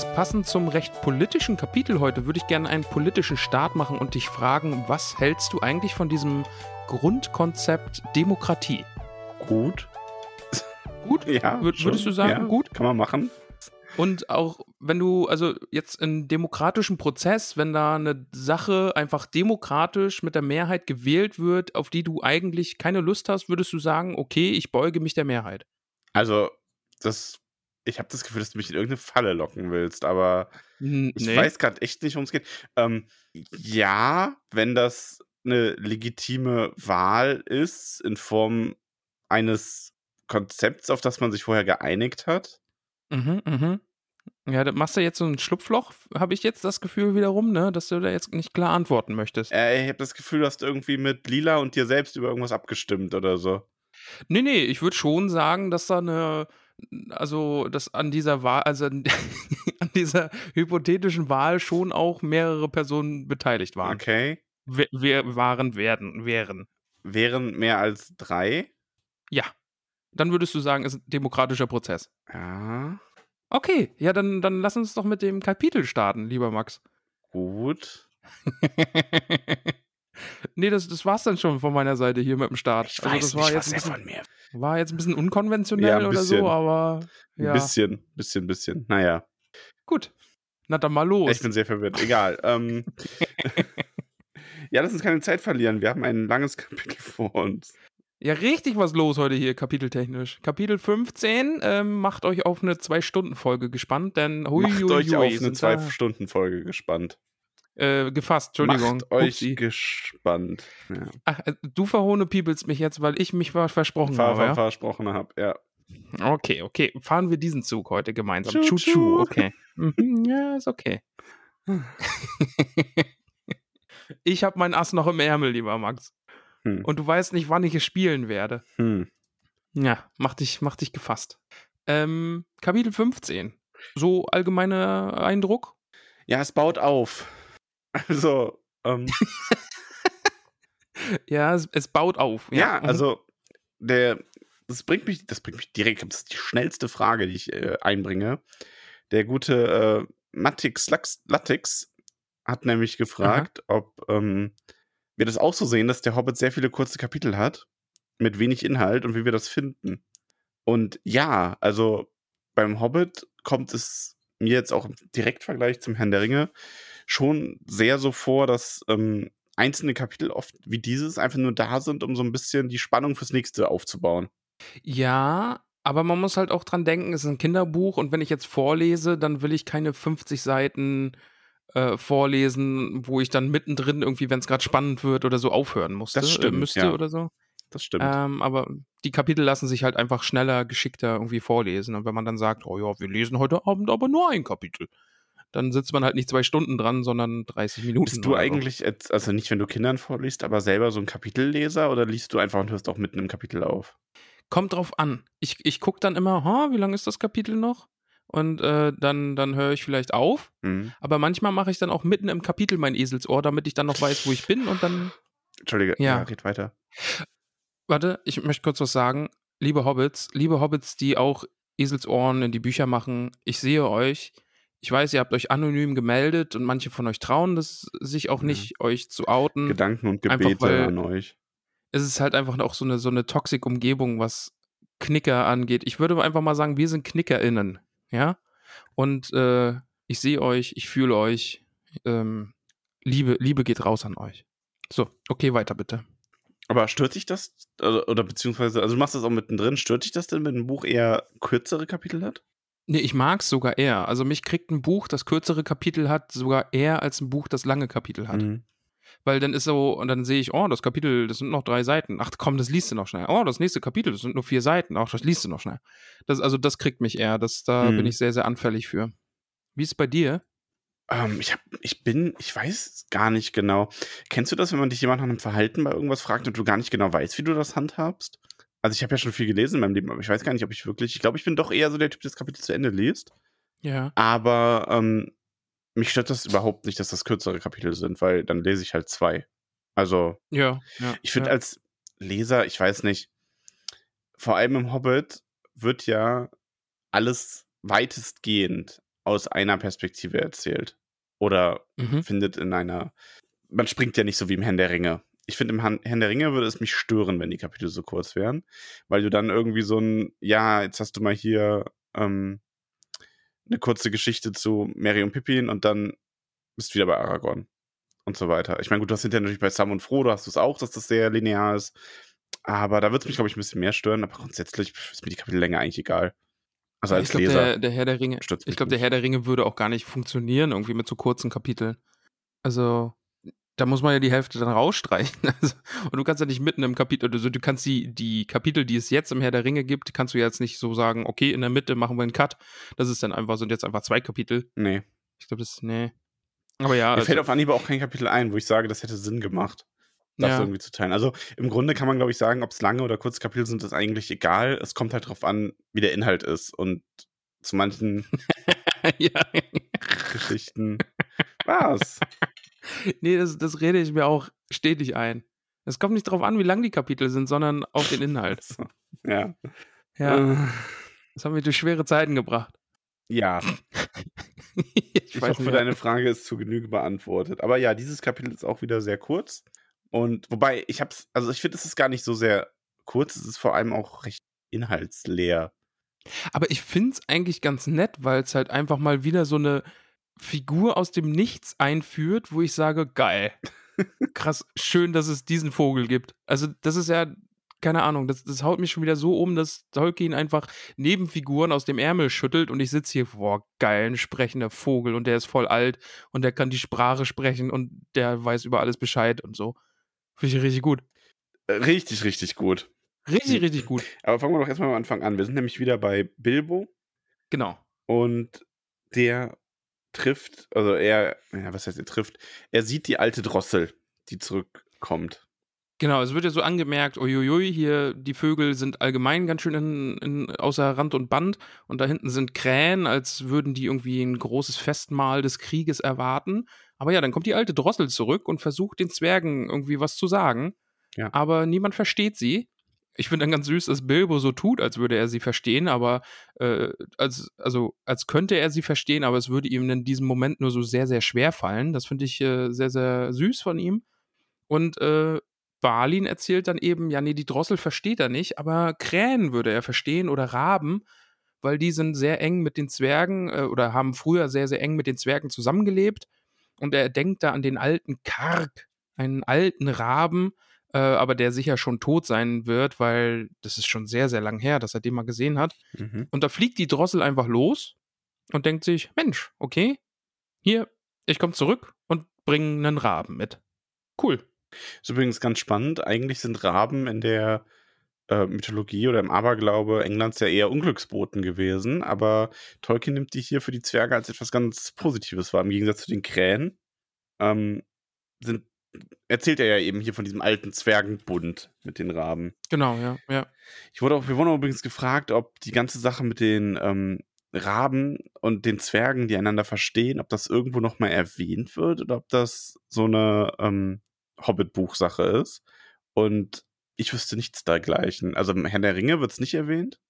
Magst, passend zum recht politischen Kapitel heute, würde ich gerne einen politischen Start machen und dich fragen, was hältst du eigentlich von diesem Grundkonzept Demokratie? Gut. Gut? Ja. Wür- schon. würdest du sagen, ja, gut? Kann man machen. Und auch wenn du, also jetzt im demokratischen Prozess, wenn da eine Sache einfach demokratisch mit der Mehrheit gewählt wird, auf die du eigentlich keine Lust hast, würdest du sagen, okay, ich beuge mich der Mehrheit. Also, das. Ich habe das Gefühl, dass du mich in irgendeine Falle locken willst, aber N- ich weiß gerade echt nicht, worum es geht. Ähm, ja, wenn das eine legitime Wahl ist in Form eines Konzepts, auf das man sich vorher geeinigt hat. Mhm, mhm. Ja, da machst du jetzt so ein Schlupfloch, habe ich jetzt das Gefühl wiederum, ne, dass du da jetzt nicht klar antworten möchtest. Äh, ich habe das Gefühl, du hast irgendwie mit Lila und dir selbst über irgendwas abgestimmt oder so. Nee, nee, ich würde schon sagen, dass da eine, also, dass an dieser Wahl, also an, dieser hypothetischen Wahl schon auch mehrere Personen beteiligt waren. Okay. We wer waren, werden, wären. Wären mehr als drei. Ja. Dann würdest du sagen, es ist ein demokratischer Prozess. Ja. Okay, ja, dann, dann lass uns doch mit dem Kapitel starten, lieber Max. Gut. nee, das, das war's dann schon von meiner Seite hier mit dem Start. Ich Also weiß das war nicht, jetzt was er von mir. War jetzt ein bisschen unkonventionell Ja, ein oder bisschen. so, aber Ein ja. bisschen, bisschen, bisschen. Naja, Gut. Na dann mal los. ich bin sehr verwirrt. Egal. ähm, ja, lass uns keine Zeit verlieren. Wir haben ein langes Kapitel vor uns. Ja, richtig was los heute hier, kapiteltechnisch. Kapitel 15 ähm, macht euch auf eine Zwei-Stunden-Folge gespannt, denn hui, Macht hui, euch hui, auf eine Zwei-Stunden-Folge gespannt. Äh, gefasst, Entschuldigung. Macht euch Upsi. gespannt. Ja. Ach, äh, du verhohne piepelst mich jetzt, weil ich mich ver- versprochen Ver habe, ja? Versprochen habe, ja. Okay, okay. Fahren wir diesen Zug heute gemeinsam. Tschu, Tschu, tschu, tschu. okay. Mhm, ja, ist okay. ich habe mein Ass noch im Ärmel, lieber Max. Hm. Und du weißt nicht, wann ich es spielen werde. Hm. Ja, mach dich, mach dich gefasst. Ähm, Kapitel 15. So allgemeiner Eindruck? Ja, es baut auf. Also, ähm, Ja, es, es baut auf. ja, mhm. also, der, das bringt mich, das bringt mich direkt, das ist die schnellste Frage, die ich äh, einbringe. Der gute äh, Matix Lax- Latix hat nämlich gefragt, ob ähm, wir das auch so sehen, dass der Hobbit sehr viele kurze Kapitel hat, mit wenig Inhalt und wie wir das finden. Und ja, also beim Hobbit kommt es mir jetzt auch im Direktvergleich zum Herrn der Ringe schon sehr so vor, dass ähm, einzelne Kapitel oft wie dieses einfach nur da sind, um so ein bisschen die Spannung fürs nächste aufzubauen. Ja, aber man muss halt auch dran denken, es ist ein Kinderbuch und wenn ich jetzt vorlese, dann will ich keine 50 Seiten äh, vorlesen, wo ich dann mittendrin irgendwie, wenn es gerade spannend wird oder so, aufhören musste, Das stimmt, äh, müsste ja. oder so. Das stimmt. Ähm, aber die Kapitel lassen sich halt einfach schneller, geschickter irgendwie vorlesen. Und wenn man dann sagt, oh ja, wir lesen heute Abend aber nur ein Kapitel, dann sitzt man halt nicht zwei Stunden dran, sondern 30 Minuten. Bist du so. eigentlich, jetzt, also nicht, wenn du Kindern vorliest, aber selber so ein Kapitelleser oder liest du einfach und hörst auch mitten im Kapitel auf? Kommt drauf an. Ich, ich gucke dann immer, ha, wie lang ist das Kapitel noch? Und äh, dann, dann höre ich vielleicht auf. Hm. Aber manchmal mache ich dann auch mitten im Kapitel mein Eselsohr, damit ich dann noch weiß, wo ich bin. Und dann, Entschuldige, Ja. ja, red weiter. warte, ich möchte kurz was sagen. Liebe Hobbits, liebe Hobbits, die auch Eselsohren in die Bücher machen, ich sehe euch. Ich weiß, ihr habt euch anonym gemeldet und manche von euch trauen das sich auch Ja. nicht, euch zu outen. Gedanken und Gebete an euch. es ist halt einfach auch so eine, so eine toxische Umgebung, was Knicker angeht. Ich würde einfach mal sagen, wir sind KnickerInnen, ja? Und äh, ich sehe euch, ich fühle euch. Ähm, Liebe, Liebe geht raus an euch. So, okay, weiter bitte. Aber stört dich das, oder, oder beziehungsweise, also du machst das auch mittendrin, stört dich das denn, wenn ein Buch eher kürzere Kapitel hat? Nee, ich mag es sogar eher. Also mich kriegt ein Buch, das kürzere Kapitel hat, sogar eher als ein Buch, das lange Kapitel hat. Mhm. Weil dann ist so, und dann sehe ich, oh, das Kapitel, das sind noch drei Seiten. Ach komm, das liest du noch schnell. Oh, das nächste Kapitel, das sind nur vier Seiten. Ach, das liest du noch schnell. Das, also das kriegt mich eher. Das, da Mhm. bin ich sehr, sehr anfällig für. Wie ist es bei dir? Ähm, ich, hab, ich bin, ich weiß gar nicht genau. Kennst du das, wenn man dich jemand nach einem Verhalten bei irgendwas fragt und du gar nicht genau weißt, wie du das handhabst? Also ich habe ja schon viel gelesen in meinem Leben, aber ich weiß gar nicht, ob ich wirklich, ich glaube, ich bin doch eher so der Typ, der das Kapitel zu Ende liest. Ja. Aber ähm, mich stört das überhaupt nicht, dass das kürzere Kapitel sind, weil dann lese ich halt zwei. Also Ja. ja ich finde ja. als Leser, ich weiß nicht, vor allem im Hobbit wird ja alles weitestgehend aus einer Perspektive erzählt. Oder Mhm. findet in einer. Man springt ja nicht so wie im Herrn der Ringe. Ich finde, im Herrn der Ringe würde es mich stören, wenn die Kapitel so kurz wären, weil du dann irgendwie so ein, ja, jetzt hast du mal hier ähm, eine kurze Geschichte zu Mary und Pippin und dann bist du wieder bei Aragorn und so weiter. Ich meine, gut, du hast hinterher natürlich bei Sam und Frodo hast du es auch, dass das sehr linear ist. Aber da wird es mich, glaube ich, ein bisschen mehr stören. Aber grundsätzlich ist mir die Kapitellänge eigentlich egal. Also als ich glaube, Leser der, der Herr der Ringe, ich glaube, der. Herr der Ringe würde auch gar nicht funktionieren, irgendwie mit so kurzen Kapiteln. Also, da muss man ja die Hälfte dann rausstreichen. Also, und du kannst ja nicht mitten im Kapitel, also du kannst die, die Kapitel, die es jetzt im Herr der Ringe gibt, kannst du jetzt nicht so sagen, okay, in der Mitte machen wir einen Cut. Das ist dann einfach, sind jetzt einfach zwei Kapitel. Nee. Ich glaube, das, nee. Aber ja, Mir fällt also, auf Anhieb auch kein Kapitel ein, wo ich sage, das hätte Sinn gemacht, das ja, irgendwie zu teilen. Also im Grunde kann man, glaube ich, sagen, ob es lange oder kurze Kapitel sind, ist eigentlich egal. Es kommt halt drauf an, wie der Inhalt ist. Und zu manchen ja. Geschichten. Was? Nee, das, das rede ich mir auch stetig ein. Es kommt nicht drauf an, wie lang die Kapitel sind, sondern auf den Inhalt. Ja. Ja, Äh, das haben wir durch schwere Zeiten gebracht. ja. ich Ich weiß hoffe, deine Frage ist zu Genüge beantwortet. Aber ja, dieses Kapitel ist auch wieder sehr kurz. Und wobei, ich hab's, also ich finde, es ist gar nicht so sehr kurz, es ist vor allem auch recht inhaltsleer. Aber ich finde es eigentlich ganz nett, weil es halt einfach mal wieder so eine Figur aus dem Nichts einführt, wo ich sage, geil. Krass, schön, dass es diesen Vogel gibt. Also, das ist ja, keine Ahnung, das, das haut mich schon wieder so um, dass Tolkien einfach Nebenfiguren aus dem Ärmel schüttelt und ich sitze hier, boah, geil, ein sprechender Vogel und der ist voll alt und der kann die Sprache sprechen und der weiß über alles Bescheid und so. Finde ich richtig gut. Äh, Richtig, richtig gut. Richtig, richtig gut. Aber fangen wir doch erstmal am Anfang an. Wir sind nämlich wieder bei Bilbo Genau. und der trifft, also er, ja, was heißt er trifft? Er sieht die alte Drossel, die zurückkommt. Genau, es wird ja so angemerkt, uiuiui, hier die Vögel sind allgemein ganz schön in, in, außer Rand und Band und da hinten sind Krähen, als würden die irgendwie ein großes Festmahl des Krieges erwarten. Aber ja, dann kommt die alte Drossel zurück und versucht den Zwergen irgendwie was zu sagen. Ja. Aber niemand versteht sie. Ich finde dann ganz süß, dass Bilbo so tut, als würde er sie verstehen, aber äh, als, also als könnte er sie verstehen, aber es würde ihm in diesem Moment nur so sehr, sehr schwer fallen. Das finde ich äh, sehr, sehr süß von ihm. Und äh, Balin erzählt dann eben, ja, nee, die Drossel versteht er nicht, aber Krähen würde er verstehen oder Raben, weil die sind sehr eng mit den Zwergen äh, oder haben früher sehr, sehr eng mit den Zwergen zusammengelebt. Und er denkt da an den alten Karg, einen alten Raben, äh, aber der sicher schon tot sein wird, weil das ist schon sehr, sehr lang her, dass er den mal gesehen hat. Mhm. Und da fliegt die Drossel einfach los und denkt sich, Mensch, okay, hier, ich komme zurück und bringe einen Raben mit. Cool. Ist übrigens ganz spannend. Eigentlich sind Raben in der äh, Mythologie oder im Aberglaube Englands ja eher Unglücksboten gewesen, aber Tolkien nimmt die hier für die Zwerge als etwas ganz Positives wahr. Im Gegensatz zu den Krähen ähm, sind, erzählt er ja eben hier von diesem alten Zwergenbund mit den Raben. Genau, ja, ja. Ich wurde auch, wir wurden übrigens gefragt, ob die ganze Sache mit den ähm, Raben und den Zwergen, die einander verstehen, ob das irgendwo nochmal erwähnt wird oder ob das so eine ähm, Hobbit-Buchsache ist. Und ich wüsste nichts dergleichen. Also im Herrn der Ringe wird es nicht erwähnt.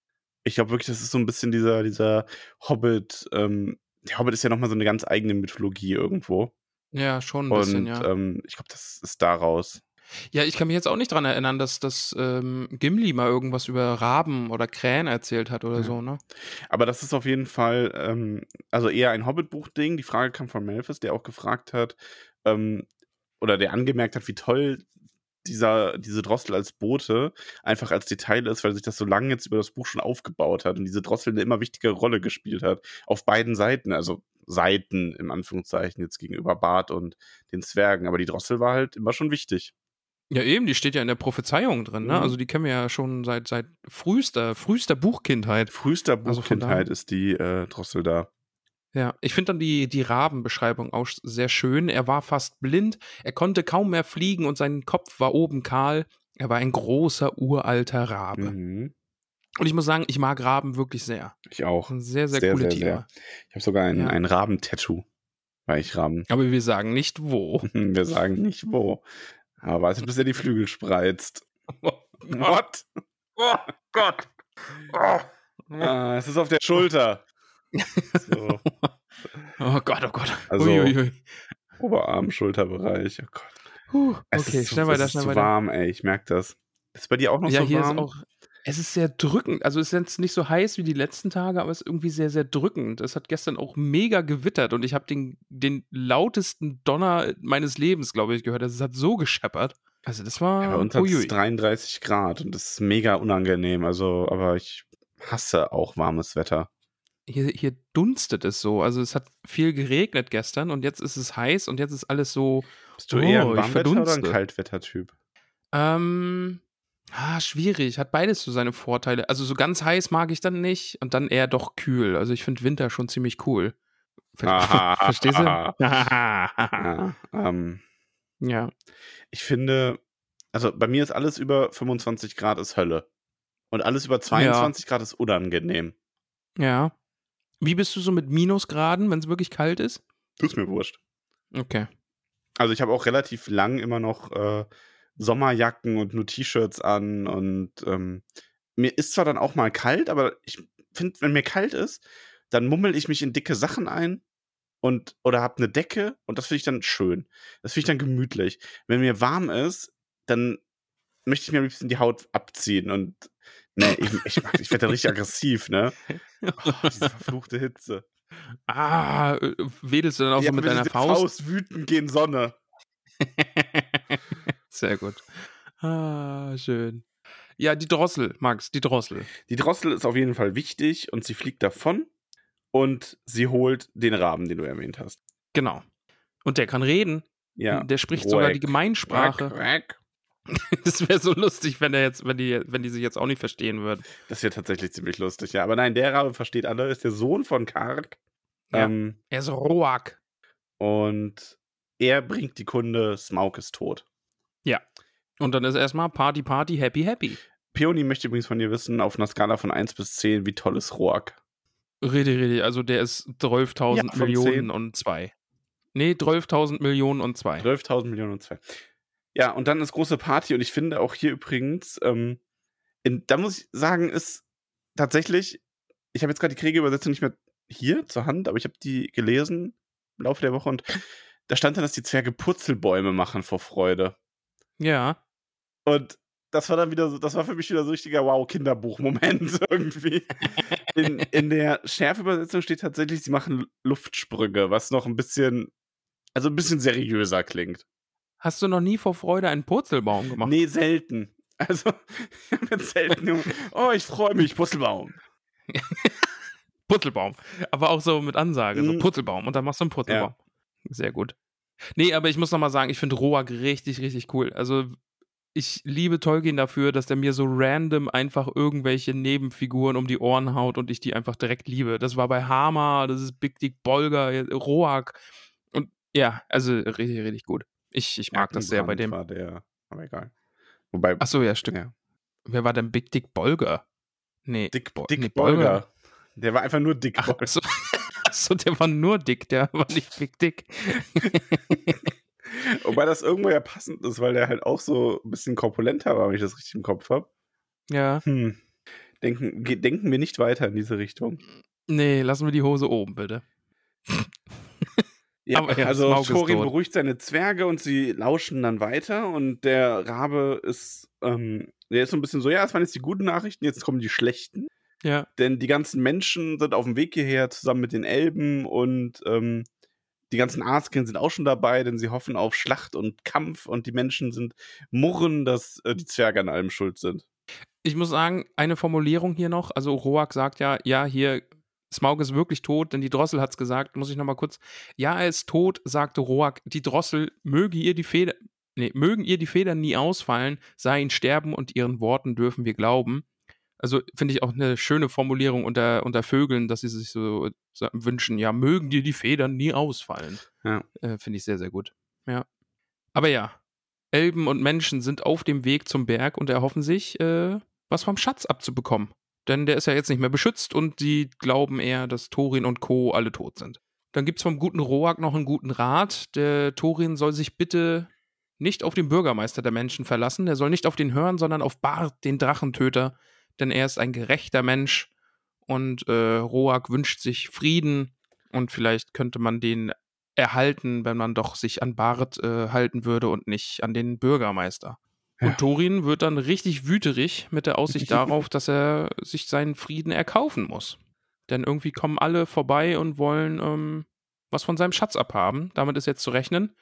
Ich glaube wirklich, das ist so ein bisschen dieser, dieser Hobbit, ähm, der Hobbit ist ja nochmal so eine ganz eigene Mythologie irgendwo. Ja, schon ein Und bisschen, ja. ähm, ich glaube, das ist daraus. Ja, ich kann mich jetzt auch nicht dran erinnern, dass, dass ähm, Gimli mal irgendwas über Raben oder Krähen erzählt hat oder Ja. so, ne? Aber das ist auf jeden Fall, ähm, also eher ein Hobbit-Buch-Ding. Die Frage kam von Melfis, der auch gefragt hat, ähm, oder der angemerkt hat, wie toll dieser, diese Drossel als Bote einfach als Detail ist, weil sich das so lange jetzt über das Buch schon aufgebaut hat und diese Drossel eine immer wichtigere Rolle gespielt hat. Auf beiden Seiten, also Seiten im Anführungszeichen jetzt gegenüber Bart und den Zwergen. Aber die Drossel war halt immer schon wichtig. Ja, eben, die steht ja in der Prophezeiung drin, ne? Mhm. Also die kennen wir ja schon seit, seit frühester, frühester Buchkindheit. Frühester Also Buchkindheit daher- ist die äh, Drossel da. Ja, ich finde dann die, die Rabenbeschreibung auch sehr schön. Er war fast blind, er konnte kaum mehr fliegen und sein Kopf war oben kahl. Er war ein großer, uralter Rabe. Mhm. Und ich muss sagen, ich mag Raben wirklich sehr. Ich auch. Sind sehr, sehr, Sehr, coole sehr, Tiere. sehr. Ich habe sogar ein, Ja. ein Raben-Tattoo, weil ich Raben. Aber wir sagen nicht wo. Wir sagen nicht wo. Aber warte, bis er die Flügel spreizt. What? Oh Gott. Oh. Ah, es ist auf der Schulter. So, oh Gott, oh Gott. Also- Uiuiui. Oberarm, Schulterbereich. Oh Gott. Puh. Okay, ist zu, schnell weiter, es ist schnell zu weiter. warm, ey. Ich merke das. Ist bei dir auch noch Ja, so hier warm? ist auch. Es ist sehr drückend. Also es ist jetzt nicht so heiß wie die letzten Tage, aber es ist irgendwie sehr, sehr drückend. Es hat gestern auch mega gewittert und ich habe den, den lautesten Donner meines Lebens, glaube ich, gehört. Also es hat so gescheppert. Also das war. Ja, bei uns hat es uiui. 33 Grad und das ist mega unangenehm. Also, aber ich hasse auch warmes Wetter. hier, hier dunstet es so. Also es hat viel geregnet gestern und jetzt ist es heiß und jetzt ist alles so. Bist du eher Oh, ein ich Warmwetter oder ein. Kaltwettertyp? Ähm. Ah, schwierig. Hat beides so seine Vorteile. Also so ganz heiß mag ich dann nicht und dann eher doch kühl. Also ich finde Winter schon ziemlich cool. Ver Aha, Verstehst du? ja. Ja, ähm, ja. ich finde, also bei mir ist alles über 25 Grad ist Hölle. Und alles über 22 Grad ist unangenehm. Ja. Wie bist du so mit Minusgraden, wenn es wirklich kalt ist? Tut mir wurscht. Okay. Also ich habe auch relativ lang immer noch äh, Sommerjacken und nur T-Shirts an und ähm, mir ist zwar dann auch mal kalt, aber ich finde, wenn mir kalt ist, dann mummel ich mich in dicke Sachen ein und oder hab eine Decke und das finde ich dann schön. Das finde ich dann gemütlich. Wenn mir warm ist, dann möchte ich mir am liebsten die Haut abziehen und ne, ich, ich, ich werde dann richtig aggressiv, ne? Oh, diese verfluchte Hitze. Ah, äh, wedelst du dann auch Ja, so mit deiner diese Faust? wütend gegen Sonne. Sehr gut. Ah, schön. Ja, die Drossel, Max, die Drossel. Die Drossel ist auf jeden Fall wichtig und sie fliegt davon und sie holt den Raben, den du erwähnt hast. Genau. Und der kann reden. Ja. Der spricht sogar die Gemeinsprache. Quack, quack. Es wäre so lustig, wenn der jetzt, wenn die, wenn die sich jetzt auch nicht verstehen würden. Das wäre tatsächlich ziemlich lustig, ja. Aber nein, der Rabe versteht alle, ist der Sohn von Karg. Ja. Ähm, Er ist Roak. und er bringt die Kunde, Smaug ist tot. Und dann ist erstmal Party, Party, Happy, Happy. Peony möchte übrigens von dir wissen, auf einer Skala von 1 bis 10, wie toll ist Roak? Rede, rede. Also der ist 12.000 Ja, Millionen 10. und zwei. Nee, 12.000 Millionen und zwei. 12.000 Millionen und zwei. Ja, und dann ist große Party und ich finde auch hier übrigens, ähm, in, da muss ich sagen, ist tatsächlich, ich habe jetzt gerade die Kriegerübersetzung nicht mehr hier zur Hand, aber ich habe die gelesen im Laufe der Woche und da stand dann, dass die Zwerge Purzelbäume machen vor Freude. Ja. Und das war dann wieder so, das war für mich wieder so ein richtiger Wow-Kinderbuch-Moment irgendwie. In, in der Schärfübersetzung steht tatsächlich, sie machen Luftsprünge, was noch ein bisschen, also ein bisschen seriöser klingt. Hast du noch nie vor Freude einen Purzelbaum gemacht? Nee, selten. Also, selten. Oh, ich freue mich, Purzelbaum. Purzelbaum. Aber auch so mit Ansage, so Mhm. Purzelbaum. Und dann machst du einen Purzelbaum. Sehr gut. Nee, aber ich muss noch mal sagen, ich finde Roak richtig, richtig cool. Also ich liebe Tolkien dafür, dass der mir so random einfach irgendwelche Nebenfiguren um die Ohren haut und ich die einfach direkt liebe. Das war bei Hama, das ist Big Dick Bolger, Roak. Und ja, also richtig, richtig gut. Ich, ich mag das sehr bei dem. War der, aber egal. Wobei, Achso, ja, stimmt. ja. Wer war denn Big Dick Bolger? Nee, Dick, Bo- Dick nee, Bolger. Der war einfach nur Dick Ach, Bolger. so, so, der war nur dick, der war nicht Big Dick. Wobei das irgendwo ja passend ist, weil der halt auch so ein bisschen korpulenter war, wenn ich das richtig im Kopf habe. Ja. Hm. Denken, denken wir nicht weiter in diese Richtung. Nee, lassen wir die Hose oben, bitte. Ja, Aber ja, also Thorin beruhigt seine Zwerge und sie lauschen dann weiter und der Rabe ist, ähm, der ist so ein bisschen so, ja, das waren jetzt die guten Nachrichten, jetzt kommen die schlechten. Ja. Denn die ganzen Menschen sind auf dem Weg hierher zusammen mit den Elben und ähm, die ganzen Askeln sind auch schon dabei, denn sie hoffen auf Schlacht und Kampf und die Menschen sind murren, dass äh, die Zwerge an allem schuld sind. Ich muss sagen, eine Formulierung hier noch. Also Roak sagt ja, ja, hier, Smaug ist wirklich tot, denn die Drossel hat es gesagt. Muss ich nochmal kurz. Ja, er ist tot, sagte Roak. Die Drossel möge ihr die Feder, nee, mögen ihr die Federn nie ausfallen, sei ihn sterben und ihren Worten dürfen wir glauben. Also finde ich auch eine schöne Formulierung unter, unter Vögeln, dass sie sich so, so wünschen, ja, mögen dir die Federn nie ausfallen. Ja. Äh, finde ich sehr, sehr gut. Ja. Aber ja, Elben und Menschen sind auf dem Weg zum Berg und erhoffen sich, äh, was vom Schatz abzubekommen. Denn der ist ja jetzt nicht mehr beschützt und sie glauben eher, dass Thorin und Co. alle tot sind. Dann gibt es vom guten Roak noch einen guten Rat. Der Thorin soll sich bitte nicht auf den Bürgermeister der Menschen verlassen. Er soll nicht auf den hören, sondern auf Bart, den Drachentöter, denn er ist ein gerechter Mensch und äh, Roak wünscht sich Frieden und vielleicht könnte man den erhalten, wenn man doch sich an Bart äh, halten würde und nicht an den Bürgermeister. Ja. Und Thorin wird dann richtig wüterig mit der Aussicht darauf, dass er sich seinen Frieden erkaufen muss. Denn irgendwie kommen alle vorbei und wollen ähm, was von seinem Schatz abhaben. Damit ist jetzt zu rechnen.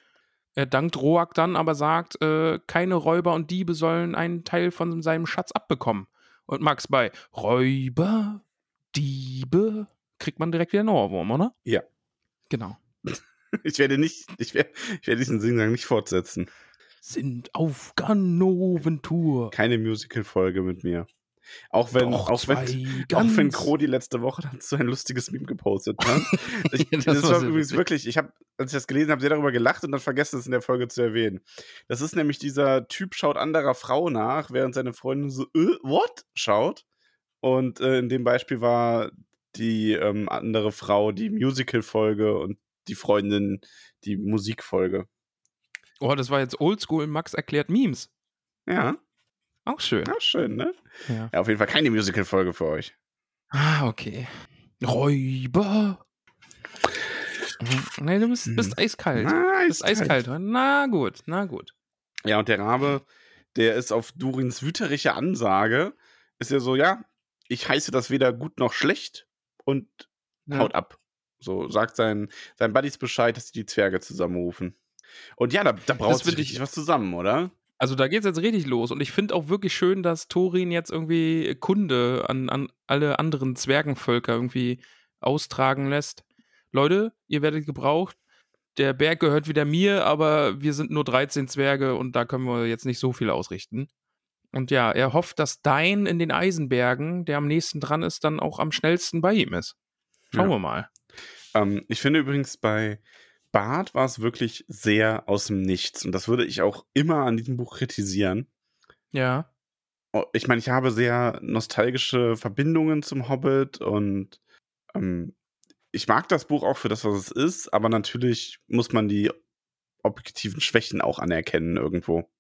Er dankt Roak dann, aber sagt, äh, keine Räuber und Diebe sollen einen Teil von seinem Schatz abbekommen. Und Max bei Räuber, Diebe, kriegt man direkt wieder einen Ohrwurm, oder? Ja. Genau. Ich werde nicht, ich werde, ich werde diesen Singsang nicht fortsetzen. Sind auf Ganoventour. Keine Musical-Folge mit mir. Auch wenn, Doch, auch wenn, auch wenn Crodi letzte Woche dazu ein lustiges Meme gepostet hat. Ich, Das das, war übrigens wirklich, ich habe, als ich das gelesen habe, sehr darüber gelacht und dann vergessen, es in der Folge zu erwähnen. Das ist nämlich dieser Typ schaut anderer Frau nach, während seine Freundin so, äh, what? schaut. Und äh, in dem Beispiel war die ähm, andere Frau die Musical-Folge und die Freundin die Musikfolge. Oh, das war jetzt oldschool. Max erklärt Memes. Ja, Auch schön. ja, schön, ne? Ja. Ja, auf jeden Fall keine Musical-Folge für euch. Ah, okay. Räuber. Nee, du bist, bist eiskalt. Du bist eiskalt. Na gut, na gut. Ja, und der Rabe, der ist auf Durins wüterige Ansage, ist ja so, ja, ich heiße das weder gut noch schlecht und Ja. haut ab. So sagt sein, sein Buddies Bescheid, dass die die Zwerge zusammenrufen. Und ja, da, da braucht sich find ich- richtig was zusammen, oder? Also da geht's jetzt richtig los. Und ich finde auch wirklich schön, dass Thorin jetzt irgendwie Kunde an, an alle anderen Zwergenvölker irgendwie austragen lässt. Leute, ihr werdet gebraucht. Der Berg gehört wieder mir, aber wir sind nur 13 Zwerge und da können wir jetzt nicht so viel ausrichten. Und ja, er hofft, dass Dein in den Eisenbergen, der am nächsten dran ist, dann auch am schnellsten bei ihm ist. Schauen Ja. wir mal. Ähm, ich finde übrigens bei Bart war es wirklich sehr aus dem Nichts. Und das würde ich auch immer an diesem Buch kritisieren. Ja. Oh, ich meine, ich habe sehr nostalgische Verbindungen zum Hobbit und ähm, ich mag das Buch auch für das, was es ist, aber natürlich muss man die objektiven Schwächen auch anerkennen irgendwo.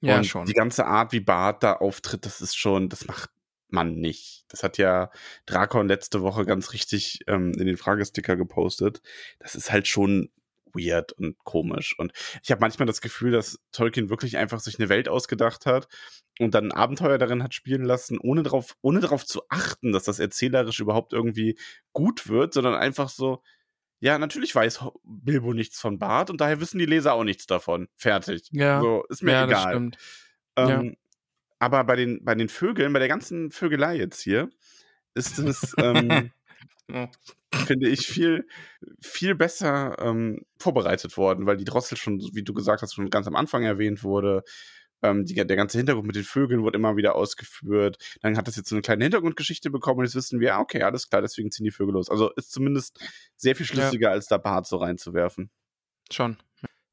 Ja, und schon. Die ganze Art, wie Bart da auftritt, das ist schon, das macht man nicht. Das hat ja Drakon letzte Woche ganz richtig ähm, in den Fragesticker gepostet. Das ist halt schon weird und komisch. Und ich habe manchmal das Gefühl, dass Tolkien wirklich einfach sich eine Welt ausgedacht hat und dann ein Abenteuer darin hat spielen lassen, ohne darauf, ohne darauf zu achten, dass das erzählerisch überhaupt irgendwie gut wird, sondern einfach so, ja, natürlich weiß Bilbo nichts von Bart und daher wissen die Leser auch nichts davon. Fertig. Ja. So, ist mir ja, das egal. stimmt. Ähm, Aber bei den, bei den Vögeln, bei der ganzen Vögelei jetzt hier, ist es, ähm, Ja. finde ich, viel, viel besser ähm, vorbereitet worden, weil die Drossel schon, wie du gesagt hast, schon ganz am Anfang erwähnt wurde. Ähm, die, der ganze Hintergrund mit den Vögeln wurde immer wieder ausgeführt. Dann hat das jetzt so eine kleine Hintergrundgeschichte bekommen und jetzt wissen wir, ah, okay, alles klar, deswegen ziehen die Vögel los. Also ist zumindest sehr viel schlüssiger, als da Bart so reinzuwerfen. Schon.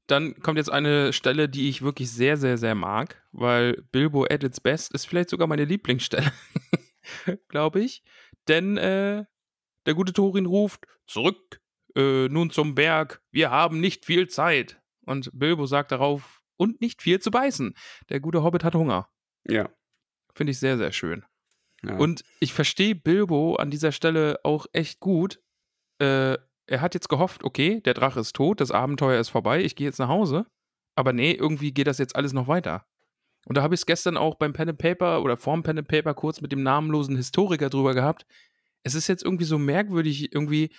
Dann kommt jetzt eine Stelle, die ich wirklich sehr, sehr, sehr mag, weil Bilbo at its best ist vielleicht sogar meine Lieblingsstelle, glaube ich. Denn äh, der gute Thorin ruft, zurück, äh, nun zum Berg, wir haben nicht viel Zeit. Und Bilbo sagt darauf, und nicht viel zu beißen. Der gute Hobbit hat Hunger. Ja. Finde ich sehr, sehr schön. ja. Und ich verstehe Bilbo an dieser Stelle auch echt gut. Äh, er hat jetzt gehofft, okay, der Drache ist tot, das Abenteuer ist vorbei, ich gehe jetzt nach Hause. Aber nee, irgendwie geht das jetzt alles noch weiter. Und da habe ich es gestern auch beim Pen and Paper oder vorm Pen and Paper kurz mit dem namenlosen Historiker drüber gehabt. Es ist jetzt irgendwie so merkwürdig, irgendwie,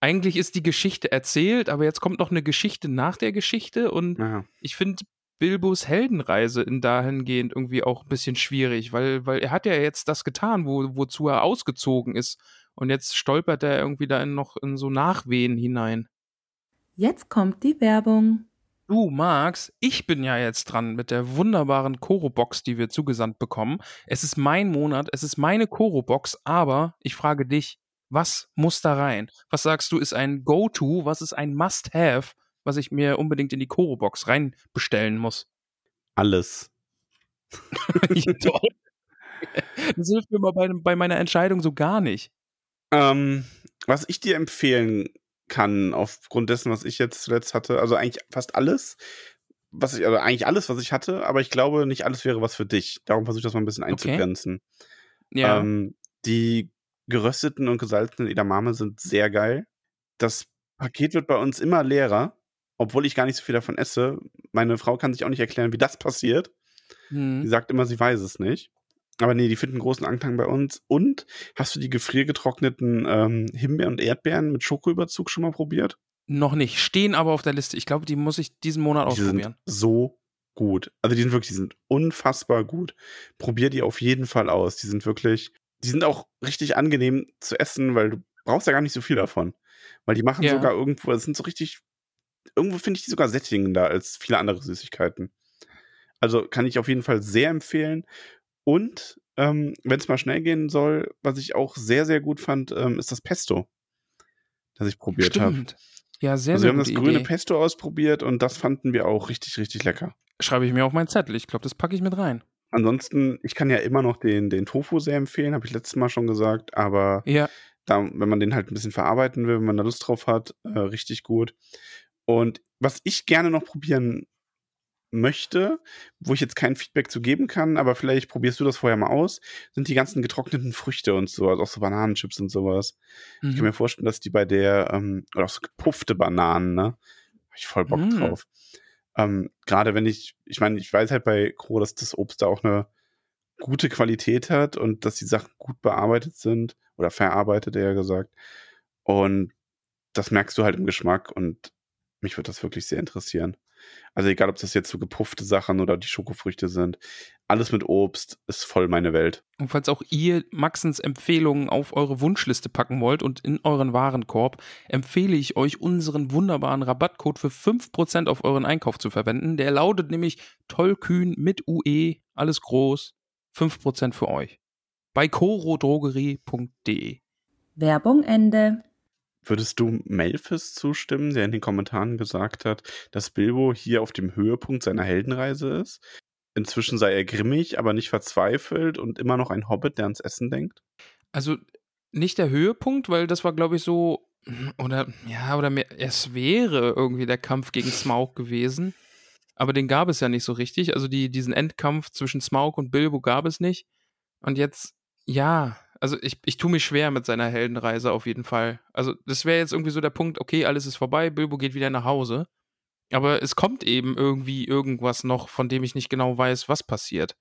eigentlich ist die Geschichte erzählt, aber jetzt kommt noch eine Geschichte nach der Geschichte und Ja. ich finde Bilbos Heldenreise in dahingehend irgendwie auch ein bisschen schwierig, weil, weil er hat ja jetzt das getan, wo, wozu er ausgezogen ist. Und jetzt stolpert er irgendwie da in noch in so Nachwehen hinein. Jetzt kommt die Werbung. Du, Max, ich bin ja jetzt dran mit der wunderbaren Koro-Box, die wir zugesandt bekommen. Es ist mein Monat, es ist meine Koro-Box, aber ich frage dich, was muss da rein? Was sagst du, ist ein Go-To? Was ist ein Must-Have, was ich mir unbedingt in die Koro-Box rein bestellen muss? Alles. Das hilft mir mal bei, bei meiner Entscheidung so gar nicht. Ähm, was ich dir empfehlen kann, aufgrund dessen, was ich jetzt zuletzt hatte, also eigentlich fast alles, was ich, also eigentlich alles, was ich hatte, aber ich glaube, nicht alles wäre was für dich. Darum versuche ich das mal ein bisschen Okay. einzugrenzen. Ja. Ähm, die gerösteten und gesalzenen Edamame sind sehr geil. Das Paket wird bei uns immer leerer, obwohl ich gar nicht so viel davon esse. Meine Frau kann sich auch nicht erklären, wie das passiert. Hm. sagt immer, sie weiß es nicht. Aber nee, die finden großen Anklang bei uns. Und hast du die gefriergetrockneten ähm, Himbeeren und Erdbeeren mit Schokoüberzug schon mal probiert? Noch nicht. Stehen aber auf der Liste. Ich glaube, die muss ich diesen Monat Die sind ausprobieren. so gut. Also die sind wirklich, die sind unfassbar gut. Probier die auf jeden Fall aus. Die sind wirklich, die sind auch richtig angenehm zu essen, weil du brauchst ja gar nicht so viel davon. Weil die machen Ja. sogar irgendwo, das sind so richtig, irgendwo finde ich die sogar sättigender als viele andere Süßigkeiten. Also kann ich auf jeden Fall sehr empfehlen. Und ähm, wenn es mal schnell gehen soll, was ich auch sehr, sehr gut fand, ähm, ist das Pesto, das ich probiert habe. Stimmt. Ja, sehr, Also wir sehr haben das grüne Idee. Pesto ausprobiert und das fanden wir auch richtig, richtig lecker. Schreibe ich mir auf meinen Zettel. Ich glaube, das packe ich mit rein. Ansonsten, ich kann ja immer noch den, den Tofu sehr empfehlen, habe ich letztes Mal schon gesagt, aber Ja, da, wenn man den halt ein bisschen verarbeiten will, wenn man da Lust drauf hat, äh, richtig gut. Und was ich gerne noch probieren möchte, wo ich jetzt kein Feedback zu geben kann, aber vielleicht probierst du das vorher mal aus, sind die ganzen getrockneten Früchte und so, also auch so Bananenchips und sowas. Ich kann mhm. mir vorstellen, dass die bei der, ähm, oder auch so gepuffte Bananen, ne? Hab ich voll Bock Mm. drauf. Ähm, Gerade wenn ich, ich meine, ich weiß halt bei Kro, dass das Obst da auch eine gute Qualität hat und dass die Sachen gut bearbeitet sind oder verarbeitet, eher gesagt. Und das merkst du halt im Geschmack und mich würde das wirklich sehr interessieren. Also egal, ob das jetzt so gepuffte Sachen oder die Schokofrüchte sind, alles mit Obst ist voll meine Welt. Und falls auch ihr Maxens Empfehlungen auf eure Wunschliste packen wollt und in euren Warenkorb, empfehle ich euch, unseren wunderbaren Rabattcode für 5% auf euren Einkauf zu verwenden. Der lautet nämlich tollkühn mit UE, alles groß, 5% für euch. Bei corodrogerie.de. Werbung Ende. Würdest du Melfis zustimmen, der in den Kommentaren gesagt hat, dass Bilbo hier auf dem Höhepunkt seiner Heldenreise ist? Inzwischen sei er grimmig, aber nicht verzweifelt und immer noch ein Hobbit, der ans Essen denkt? Also nicht der Höhepunkt, weil das war, glaube ich, so, oder ja, oder mehr, es wäre irgendwie der Kampf gegen Smaug gewesen. Aber den gab es ja nicht so richtig. Also die, diesen Endkampf zwischen Smaug und Bilbo gab es nicht. Und jetzt, ja, also ich, ich tue mich schwer mit seiner Heldenreise auf jeden Fall. Also das wäre jetzt irgendwie so der Punkt, okay, alles ist vorbei, Bilbo geht wieder nach Hause. Aber es kommt eben irgendwie irgendwas noch, von dem ich nicht genau weiß, was passiert.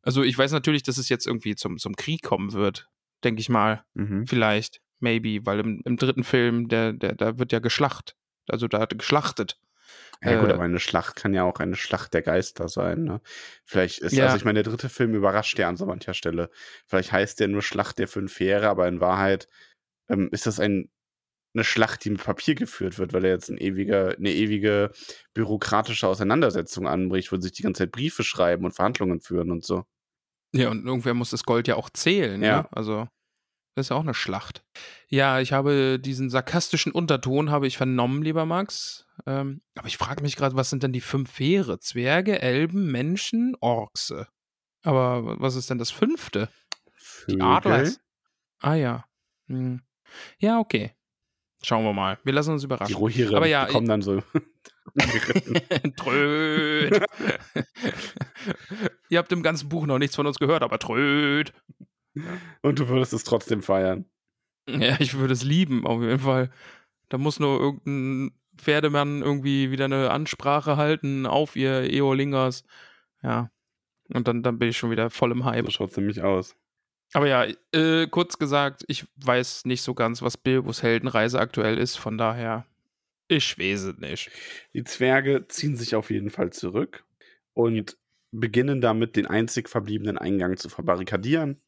Also ich weiß natürlich, dass es jetzt irgendwie zum, zum Krieg kommen wird, denke ich mal. Mhm. Vielleicht, maybe, weil im, im dritten Film, der, der, da wird ja geschlacht. Also da hat geschlachtet. Ja gut, Äh, aber eine Schlacht kann ja auch eine Schlacht der Geister sein. Ne? Vielleicht ist, Ja. also ich meine, der dritte Film überrascht ja an so mancher Stelle. Vielleicht heißt der nur Schlacht der fünf Heere, aber in Wahrheit ähm, ist das ein, eine Schlacht, die mit Papier geführt wird, weil er jetzt ein ewiger, eine ewige bürokratische Auseinandersetzung anbricht, wo sich die ganze Zeit Briefe schreiben und Verhandlungen führen und so. Ja, und irgendwer muss das Gold ja auch zählen. Ja. Ne? Also, das ist ja auch eine Schlacht. Ja, ich habe diesen sarkastischen Unterton habe ich vernommen, lieber Max. Ähm, aber ich frage mich gerade, was sind denn die fünf Heere? Zwerge, Elben, Menschen, Orkse. Aber was ist denn das fünfte? Die Vögel. Adlers. Ah ja. Hm. Ja, okay. Schauen wir mal. Wir lassen uns Die überraschen. Rohirrim Aber ja, die kommen dann so. Tröd. Ihr habt im ganzen Buch noch nichts von uns gehört, aber Tröd. Und du würdest es trotzdem feiern. Ja, ich würde es lieben, auf jeden Fall. Da muss nur irgendein Pferdemann irgendwie wieder eine Ansprache halten auf ihr Eolingers. Ja. Und dann, dann bin ich schon wieder voll im Hype. So schaut es nämlich aus. Aber ja, äh, kurz gesagt, ich weiß nicht so ganz, was Bilbos Heldenreise aktuell ist, von daher, ich weiß es nicht. Die Zwerge ziehen sich auf jeden Fall zurück und beginnen damit, den einzig verbliebenen Eingang zu verbarrikadieren,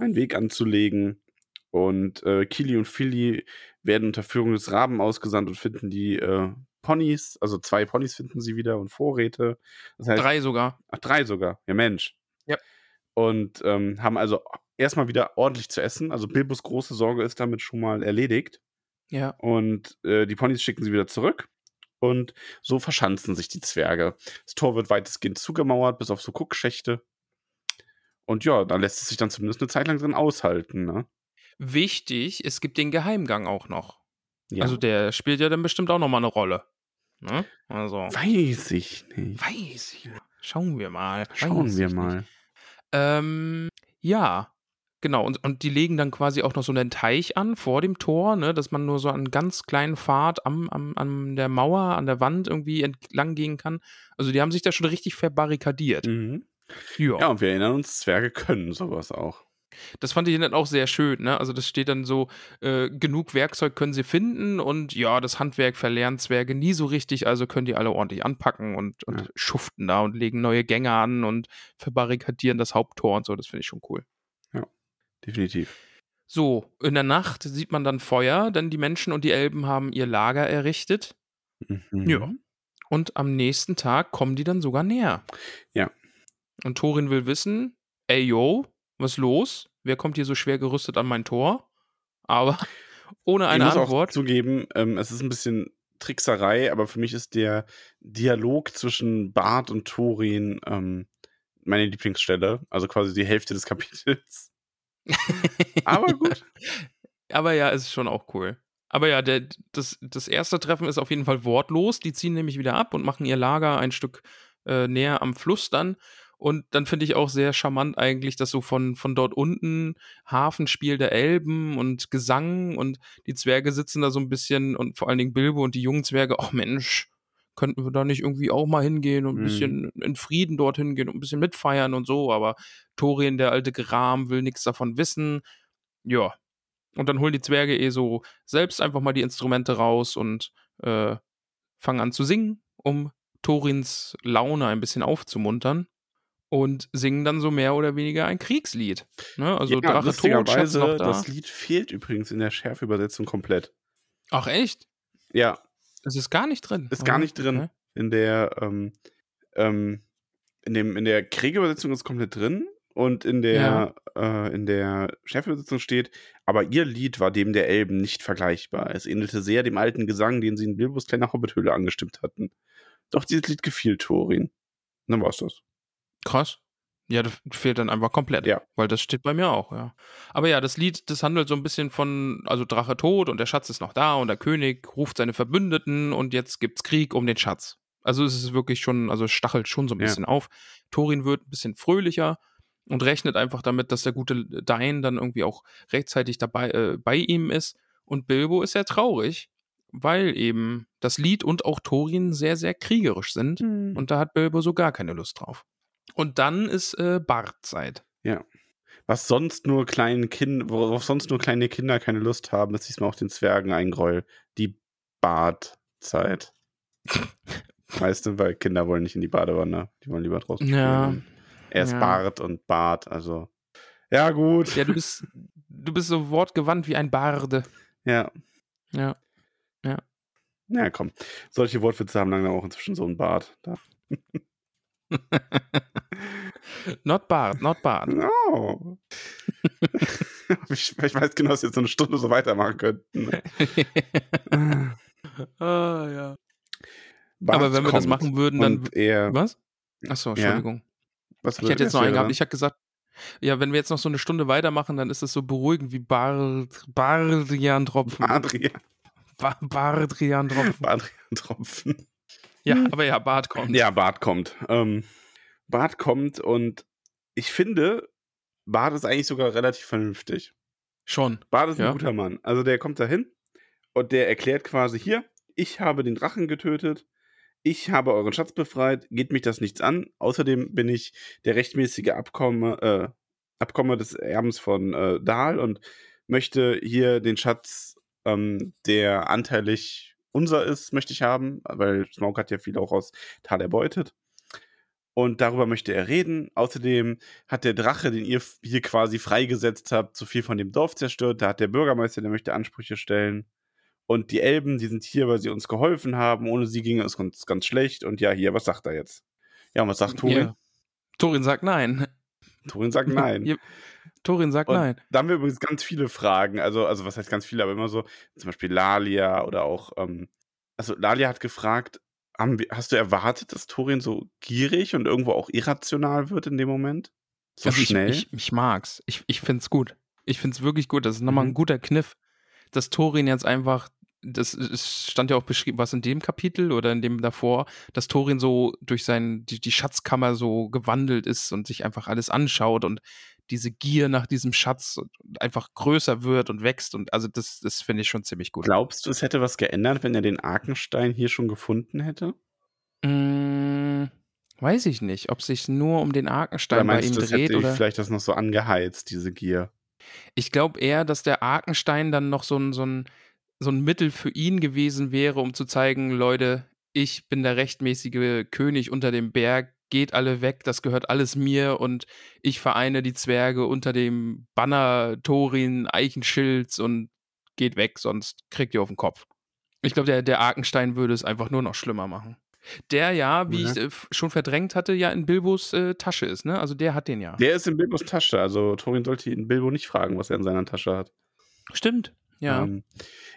einen Weg anzulegen. Und äh, Kili und Philly werden unter Führung des Raben ausgesandt und finden die äh, Ponys, also zwei Ponys finden sie wieder und Vorräte. Das heißt, Drei sogar. Ach, drei sogar. Ja, Mensch. Ja. Und ähm, haben also erstmal wieder ordentlich zu essen. Also Bilbos große Sorge ist damit schon mal erledigt. Ja. Und äh, die Ponys schicken sie wieder zurück. Und so verschanzen sich die Zwerge. Das Tor wird weitestgehend zugemauert, bis auf so Guckschächte. Und ja, da lässt es sich dann zumindest eine Zeit lang drin aushalten. Ne? Wichtig, es gibt den Geheimgang auch noch. Ja. Also der spielt ja dann bestimmt auch noch mal eine Rolle. Ne? Also, weiß ich nicht. weiß ich nicht. Schauen wir mal. Schauen Weiß wir mal. Ähm, ja, genau. Und, und die legen dann quasi auch noch so einen Teich an vor dem Tor, ne, dass man nur so einen ganz kleinen Pfad am, am, an der Mauer, an der Wand irgendwie entlang gehen kann. Also die haben sich da schon richtig verbarrikadiert. Mhm. Ja. Ja, und wir erinnern uns, Zwerge können sowas auch. Das fand ich dann auch sehr schön, ne? Also das steht dann so, äh, genug Werkzeug können sie finden und ja, das Handwerk verlernen Zwerge nie so richtig, also können die alle ordentlich anpacken und, und Ja. schuften da und legen neue Gänge an und verbarrikadieren das Haupttor und so, das finde ich schon cool. Definitiv. So, in der Nacht sieht man dann Feuer, denn die Menschen und die Elben haben ihr Lager errichtet Mhm. Ja. und am nächsten Tag kommen die dann sogar näher. Ja. Und Thorin will wissen, ey yo, was los? Wer kommt hier so schwer gerüstet an mein Tor? Aber ohne ich eine muss Antwort. auch zugeben, ähm, es ist ein bisschen Trickserei, aber für mich ist der Dialog zwischen Bart und Thorin ähm, meine Lieblingsstelle. Also quasi die Hälfte des Kapitels. Aber gut. Aber ja, es ist schon auch cool. Aber ja, der, das, das erste Treffen ist auf jeden Fall wortlos. Die ziehen nämlich wieder ab und machen ihr Lager ein Stück äh, näher am Fluss dann. Und dann finde ich auch sehr charmant eigentlich, dass so von, von dort unten Hafenspiel der Elben und Gesang und die Zwerge sitzen da so ein bisschen und vor allen Dingen Bilbo und die jungen Zwerge, ach Mensch, könnten wir da nicht irgendwie auch mal hingehen und ein Mhm. bisschen in Frieden dorthin gehen und ein bisschen mitfeiern und so, aber Thorin, der alte Gram, will nichts davon wissen. Ja. Und dann holen die Zwerge eh so selbst einfach mal die Instrumente raus und äh, fangen an zu singen, um Thorins Laune ein bisschen aufzumuntern. Und singen dann so mehr oder weniger ein Kriegslied. Ne? Also ja, Drache tot, Schatz noch da. das Lied fehlt übrigens in der Schärfübersetzung komplett. Ach echt? Ja, Das ist gar nicht drin. ist gar Okay. nicht drin. In der, ähm, ähm, in dem, in der Kriegübersetzung ist komplett drin und in der, äh, in der Schärfübersetzung steht, aber ihr Lied war dem der Elben nicht vergleichbar. Es ähnelte sehr dem alten Gesang, den sie in Bilbos kleiner Hobbithöhle angestimmt hatten. Doch dieses Lied gefiel Thorin. Dann war's das. Krass. Ja, das fehlt dann einfach komplett. Ja. Weil das steht bei mir auch, ja. Aber ja, das Lied, das handelt so ein bisschen von, also Drache tot und der Schatz ist noch da und der König ruft seine Verbündeten und jetzt gibt's Krieg um den Schatz. Also es ist wirklich schon, also es stachelt schon so ein Ja. bisschen auf. Thorin wird ein bisschen fröhlicher und rechnet einfach damit, dass der gute Dain dann irgendwie auch rechtzeitig dabei äh, bei ihm ist. Und Bilbo ist sehr traurig, weil eben das Lied und auch Thorin sehr, sehr kriegerisch sind. Und Und da hat Bilbo so gar keine Lust drauf. Und dann ist äh, Bartzeit. was sonst nur kleinen Kind, worauf sonst nur kleine Kinder keine Lust haben, ist diesmal auch den Zwergen ein Gräuel. Die Badzeit. weißt du, weil Kinder wollen nicht in die Badewanne. Die wollen lieber draußen Ja. spielen. Er ist Ja. Bart und Bart, also. Ja, gut. Ja, du bist, du bist so wortgewandt wie ein Barde. Ja. Ja. Ja, komm. Solche Wortwitze haben dann auch inzwischen so einen Bart. Da. Not Bart, not Bart. Oh. ich, ich weiß genau, dass wir jetzt so eine Stunde so weitermachen könnten. ah, ja. Bart Aber wenn wir das machen würden, dann. Er. Was? Achso, Entschuldigung. Was Ich hätte jetzt noch einen gehabt. Ich habe gesagt, ja, wenn wir jetzt noch so eine Stunde weitermachen, dann ist es so beruhigend wie Bard, Bardrian-Tropfen. Adrian, Ba Bardrian-Tropfen. Adrian Tropfen. Ja, aber ja, Bart kommt. Ja, Bart kommt. Ähm, Bart kommt und ich finde, Bart ist eigentlich sogar relativ vernünftig. Schon. Bart ist ein Ja. guter Mann. Also der kommt dahin und der erklärt quasi hier, ich habe den Drachen getötet, ich habe euren Schatz befreit, geht mich das nichts an. Außerdem bin ich der rechtmäßige Abkomme, äh, Abkomme des Erbens von äh, Dahl und möchte hier den Schatz, ähm, der anteilig unser ist, möchte ich haben, weil Smaug hat ja viel auch aus Tal erbeutet. Und darüber möchte er reden. Außerdem hat der Drache, den ihr hier quasi freigesetzt habt, zu viel von dem Dorf zerstört. Da hat der Bürgermeister, der möchte Ansprüche stellen. Und die Elben, die sind hier, weil sie uns geholfen haben. Ohne sie ging es uns ganz schlecht. Und ja, hier, was sagt er jetzt? Ja, und was sagt Thorin? Ja. Thorin sagt nein. Thorin sagt nein. Ja, Thorin sagt Und nein. Da haben wir übrigens ganz viele Fragen. Also, also was heißt ganz viele, aber immer so, zum Beispiel Lalia oder auch, ähm, also Lalia hat gefragt, haben hast du erwartet, dass Thorin so gierig und irgendwo auch irrational wird in dem Moment? So Also ich, schnell? ich, ich mag's. Ich, ich find's gut. Ich find's wirklich gut. Das ist nochmal Mhm. ein guter Kniff, dass Thorin jetzt einfach, das es stand ja auch beschrieben, was in dem Kapitel oder in dem davor, dass Thorin so durch sein, die, die Schatzkammer so gewandelt ist und sich einfach alles anschaut und diese Gier nach diesem Schatz einfach größer wird und wächst und also das, das finde ich schon ziemlich gut. Glaubst du, es hätte was geändert, wenn er den Arkenstein hier schon gefunden hätte? Mm, weiß ich nicht, ob sich nur um den Arkenstein bei ihm du, das dreht hätte oder. vielleicht das noch so angeheizt, diese Gier? Ich glaube eher, dass der Arkenstein dann noch so ein, so, ein, so ein Mittel für ihn gewesen wäre, um zu zeigen, Leute, ich bin der rechtmäßige König unter dem Berg, geht alle weg, das gehört alles mir und ich vereine die Zwerge unter dem Banner Thorin Eichenschilds und geht weg, sonst kriegt ihr auf den Kopf. Ich glaube, der, der Arkenstein würde es einfach nur noch schlimmer machen. Der ja, wie Ja. ich äh, schon verdrängt hatte, ja in Bilbos äh, Tasche ist, ne? Also der hat den ja. Der ist in Bilbos Tasche, also Thorin sollte ihn Bilbo nicht fragen, was er in seiner Tasche hat. Stimmt. Ja. Ähm,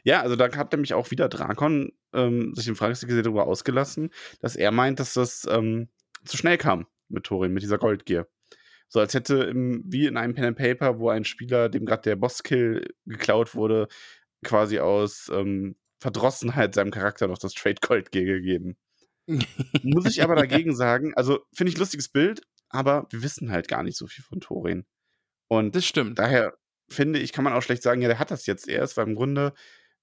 ja, also da hat nämlich auch wieder Drakon ähm, sich im Fragesticker darüber ausgelassen, dass er meint, dass das ähm, zu schnell kam mit Thorin, mit dieser Goldgier. So als hätte im, wie in einem Pen and Paper, wo ein Spieler, dem gerade der Bosskill geklaut wurde, quasi aus ähm, Verdrossenheit seinem Charakter noch das Trade Goldgier gegeben. Muss ich aber dagegen sagen, also finde ich lustiges Bild, aber wir wissen halt gar nicht so viel von Thorin. Und das stimmt. daher finde ich, kann man auch schlecht sagen, ja, der hat das jetzt erst, weil im Grunde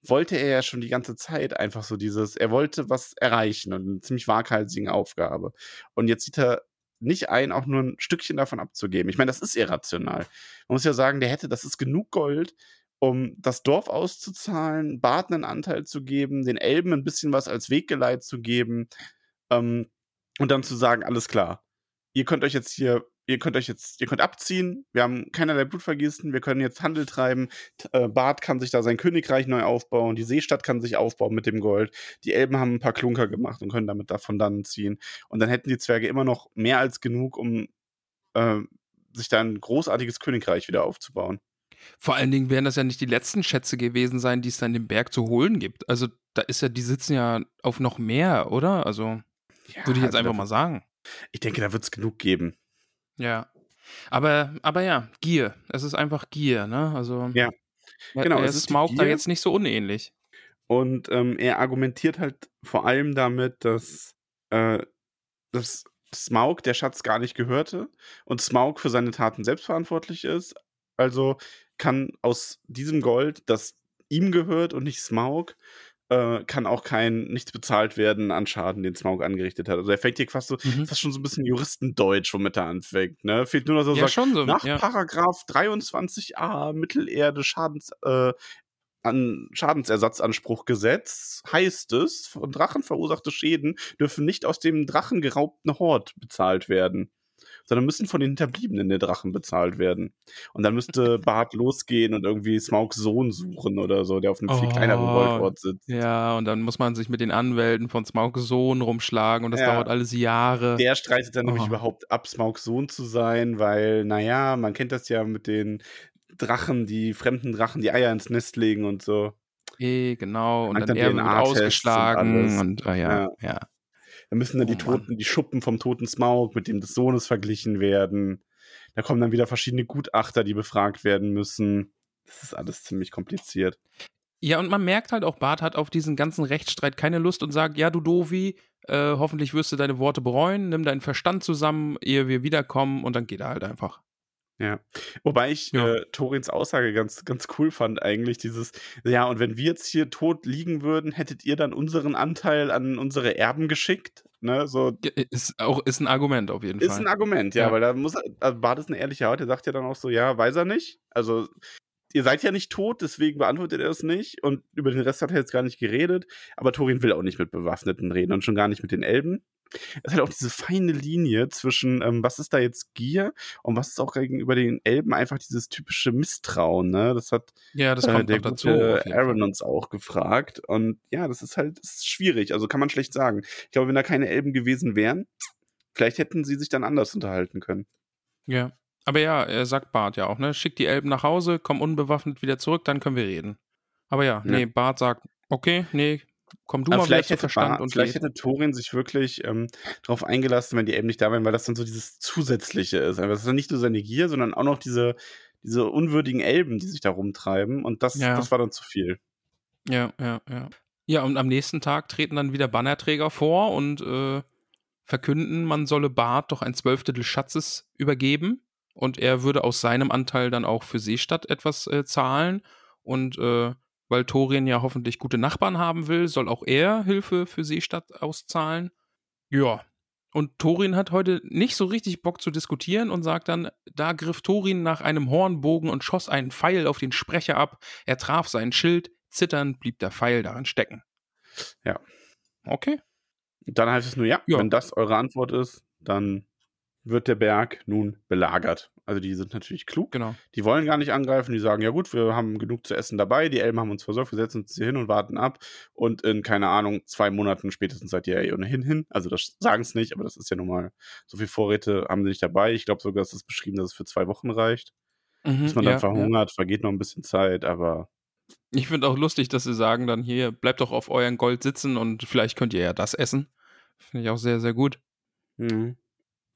wollte er ja schon die ganze Zeit einfach so dieses, er wollte was erreichen und eine ziemlich waghalsige Aufgabe. Und jetzt sieht er nicht ein, auch nur ein Stückchen davon abzugeben. Ich meine, das ist irrational. Man muss ja sagen, der hätte, das ist genug Gold, um das Dorf auszuzahlen, Bart einen Anteil zu geben, den Elben ein bisschen was als Weggeleit zu geben ähm, und dann zu sagen, alles klar, ihr könnt euch jetzt hier, ihr könnt euch jetzt, ihr könnt abziehen, wir haben keinerlei Blutvergießen, wir können jetzt Handel treiben, äh, Bart kann sich da sein Königreich neu aufbauen, die Seestadt kann sich aufbauen mit dem Gold, die Elben haben ein paar Klunker gemacht und können damit davon dann ziehen und dann hätten die Zwerge immer noch mehr als genug, um äh, sich da ein großartiges Königreich wieder aufzubauen. Vor allen Dingen werden das ja nicht die letzten Schätze gewesen sein, die es dann im Berg zu holen gibt. Also da ist ja, die sitzen ja auf noch mehr, oder? Also Ja, würde ich jetzt also einfach mal sagen. Ich denke, da wird es genug geben. Ja. Aber, aber ja, Gier. Es ist einfach Gier, ne? Also Ja. Genau, er es ist Smaug da jetzt nicht so unähnlich. Und ähm, er argumentiert halt vor allem damit, dass, äh, dass Smaug der Schatz gar nicht gehörte und Smaug für seine Taten selbstverantwortlich ist. Also kann aus diesem Gold, das ihm gehört und nicht Smaug, äh, kann auch kein nichts bezahlt werden an Schaden, den Smaug angerichtet hat. Also er fängt hier fast so, Mhm. fast schon so ein bisschen Juristendeutsch, womit er anfängt. Ne? Fehlt nur noch so, Ja, sagt, so. nach ja. Paragraph 23a Mittelerde Schadens, äh, an Schadensersatzanspruchgesetz heißt es, von Drachen verursachte Schäden dürfen nicht aus dem Drachen geraubten Hort bezahlt werden, sondern müssen von den Hinterbliebenen der Drachen bezahlt werden. Und dann müsste Bart losgehen und irgendwie Smaugs Sohn suchen oder so, der auf einem viel Oh. kleineren Goldort sitzt. Ja, und dann muss man sich mit den Anwälten von Smaugs Sohn rumschlagen und das Ja. dauert alles Jahre. Der streitet dann nämlich Oh. überhaupt ab, Smaugs Sohn zu sein, weil, naja, man kennt das ja mit den Drachen, die fremden Drachen, die Eier ins Nest legen und so. Eh, genau. Und dann dann er wird und ausgeschlagen alles. und, ah, ja, Ja. ja. Da müssen dann Oh die Toten, Mann. die Schuppen vom toten Smaug mit dem des Sohnes verglichen werden. Da kommen dann wieder verschiedene Gutachter, die befragt werden müssen. Das ist alles ziemlich kompliziert. Ja, und man merkt halt auch, Bart hat auf diesen ganzen Rechtsstreit keine Lust und sagt, ja, du Dovi, äh, hoffentlich wirst du deine Worte bereuen, nimm deinen Verstand zusammen, ehe wir wiederkommen und dann geht er halt einfach. Ja. Wobei ich Ja. äh, Torins Aussage ganz, ganz cool fand, eigentlich. Dieses, ja, und wenn wir jetzt hier tot liegen würden, hättet ihr dann unseren Anteil an unsere Erben geschickt? Ne, so. Ist auch ist ein Argument auf jeden Ist Fall. ein Argument, ja, Ja. weil da muss, also Bart ist eine ehrliche Haut, der sagt ja dann auch so, ja, weiß er nicht. Also, ihr seid ja nicht tot, deswegen beantwortet er es nicht und über den Rest hat er jetzt gar nicht geredet, aber Thorin will auch nicht mit Bewaffneten reden und schon gar nicht mit den Elben. Es hat auch diese feine Linie zwischen, ähm, was ist da jetzt Gier und was ist auch gegenüber den Elben einfach dieses typische Misstrauen, ne? Das hat Ja, das äh, kommt der noch dazu. Aaron uns auch gefragt. Und ja, das ist halt das ist schwierig. Also kann man schlecht sagen. Ich glaube, wenn da keine Elben gewesen wären, vielleicht hätten sie sich dann anders unterhalten können. Ja. Aber ja, er sagt Bart ja auch, ne? Schick die Elben nach Hause, komm unbewaffnet wieder zurück, dann können wir reden. Aber ja, nee, Bart sagt, okay, nee, komm du Aber mal vielleicht zu hätte, Verstand Bar- und vielleicht red. hätte Thorin sich wirklich ähm, darauf eingelassen, wenn die Elben nicht da wären, weil das dann so dieses Zusätzliche ist. Also das ist dann nicht nur seine Gier, sondern auch noch diese, diese unwürdigen Elben, die sich da rumtreiben. Und das, Ja. das war dann zu viel. Ja, ja, ja. Ja, und am nächsten Tag treten dann wieder Bannerträger vor und äh, verkünden, man solle Bart doch ein Zwölftel Schatzes übergeben und er würde aus seinem Anteil dann auch für Seestadt etwas äh, zahlen und äh, weil Thorin ja hoffentlich gute Nachbarn haben will, soll auch er Hilfe für Seestadt auszahlen. Ja. Und Thorin hat heute nicht so richtig Bock zu diskutieren und sagt dann, da griff Thorin nach einem Hornbogen und schoss einen Pfeil auf den Sprecher ab. Er traf sein Schild, zitternd blieb der Pfeil darin stecken. Ja. Okay. Dann heißt es nur, ja, Ja. wenn das eure Antwort ist, dann wird der Berg nun belagert. Also die sind natürlich klug. Genau. Die wollen gar nicht angreifen, die sagen, ja gut, wir haben genug zu essen dabei, die Elben haben uns versorgt, wir setzen uns hier hin und warten ab. Und in, keine Ahnung, zwei Monaten spätestens seid ihr ja eh ohnehin hin. Also das sagen es nicht, aber das ist ja nun mal, so viel Vorräte haben sie nicht dabei. Ich glaube sogar, es ist beschrieben, dass es für zwei Wochen reicht. Mhm, Bis man ja, dann verhungert, vergeht noch ein bisschen Zeit, aber Ja. Ich finde auch lustig, dass sie sagen dann hier, bleibt doch auf euren Gold sitzen und vielleicht könnt ihr ja das essen. Finde ich auch sehr, sehr gut. mhm.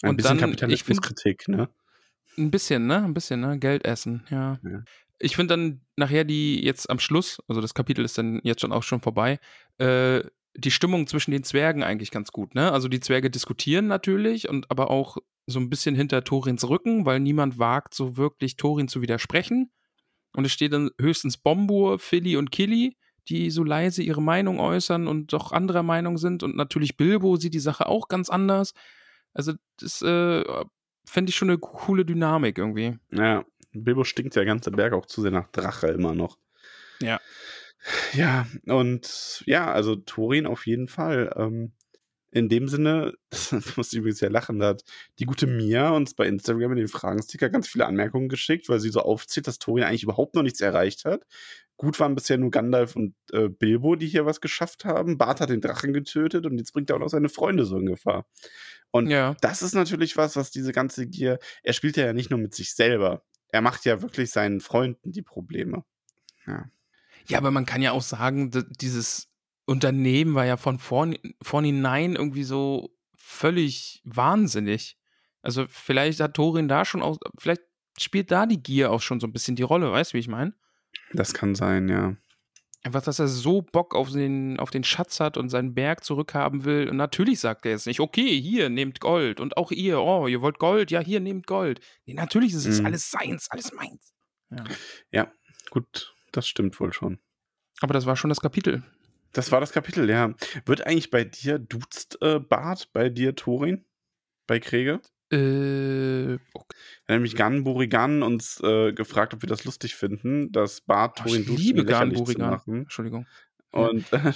Ein Und bisschen dann, Kapitalismuskritik, ne? Ein bisschen, ne? Ein bisschen, ne? Geld essen, ja. Ja. Ich finde dann nachher die jetzt am Schluss, also das Kapitel ist dann jetzt schon auch schon vorbei, äh, die Stimmung zwischen den Zwergen eigentlich ganz gut, ne? Also die Zwerge diskutieren natürlich und aber auch so ein bisschen hinter Torins Rücken, weil niemand wagt so wirklich Torin zu widersprechen. Und es steht dann höchstens Bombur, Philly und Killy, die so leise ihre Meinung äußern und doch anderer Meinung sind. Und natürlich Bilbo sieht die Sache auch ganz anders. Also das äh, fände ich schon eine coole Dynamik irgendwie. Ja, Bilbo stinkt ja ganze Berg auch zu sehr nach Drache immer noch. Ja. Ja, und ja, also Thorin auf jeden Fall. Ähm, in dem Sinne, das muss ich übrigens ja lachen, da hat die gute Mia uns bei Instagram in den Fragensticker ganz viele Anmerkungen geschickt, weil sie so aufzählt, dass Thorin eigentlich überhaupt noch nichts erreicht hat. Gut waren bisher nur Gandalf und äh, Bilbo, die hier was geschafft haben. Bart hat den Drachen getötet und jetzt bringt er auch noch seine Freunde so in Gefahr. Und Ja. das ist natürlich was, was diese ganze Gier, er spielt ja nicht nur mit sich selber, er macht ja wirklich seinen Freunden die Probleme. Ja. Ja, aber man kann ja auch sagen, dieses Unternehmen war ja von vorn, vornherein irgendwie so völlig wahnsinnig. Also vielleicht hat Thorin da schon auch, vielleicht spielt da die Gier auch schon so ein bisschen die Rolle, weißt du, wie ich meine? Das kann sein, ja. Einfach, dass er so Bock auf den, auf den Schatz hat und seinen Berg zurückhaben will. Und natürlich sagt er jetzt nicht, okay, hier, nehmt Gold. Und auch ihr, oh, ihr wollt Gold? Ja, hier, nehmt Gold. Nee, natürlich ist es Mhm. alles seins, alles meins. Ja. Ja, gut, das stimmt wohl schon. Aber das war schon das Kapitel. Das war das Kapitel, ja. Wird eigentlich bei dir duzt äh, Bart, bei dir Thorin? Bei Kriege? Äh, okay. Nämlich Gan Burigan uns äh, gefragt, ob wir das lustig finden, dass Bart Oh, Thorin ich duzt, liebe um Gan Burigan. machen. Entschuldigung. Und äh,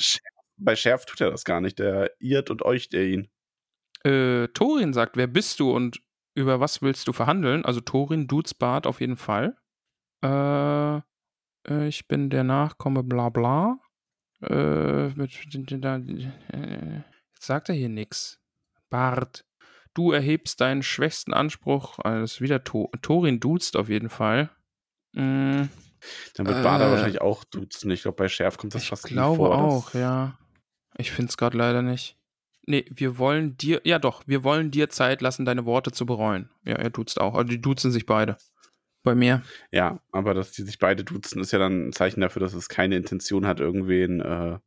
bei Schärf tut er das gar nicht. Der irrt und euch der ihn. Äh, Thorin sagt, wer bist du und über was willst du verhandeln? Also Thorin, Dudes Bart auf jeden Fall. Äh, äh, ich bin der Nachkomme, bla bla. Äh, mit, äh, jetzt sagt er hier nix. Bart, du erhebst deinen schwächsten Anspruch. Also das ist wieder to Thorin duzt auf jeden Fall. Mm, Dann wird Äh, wahrscheinlich auch duzen. Ich glaube, bei Schärf kommt das ich fast nie glaube vor. dass- auch, ja. Ich finde es gerade leider nicht. Nee, wir wollen dir, ja doch, wir wollen dir Zeit lassen, deine Worte zu bereuen. Ja, er duzt auch. Also die duzen sich beide. Bei mir. Ja, aber dass die sich beide duzen, ist ja dann ein Zeichen dafür, dass es keine Intention hat, irgendwen, äh,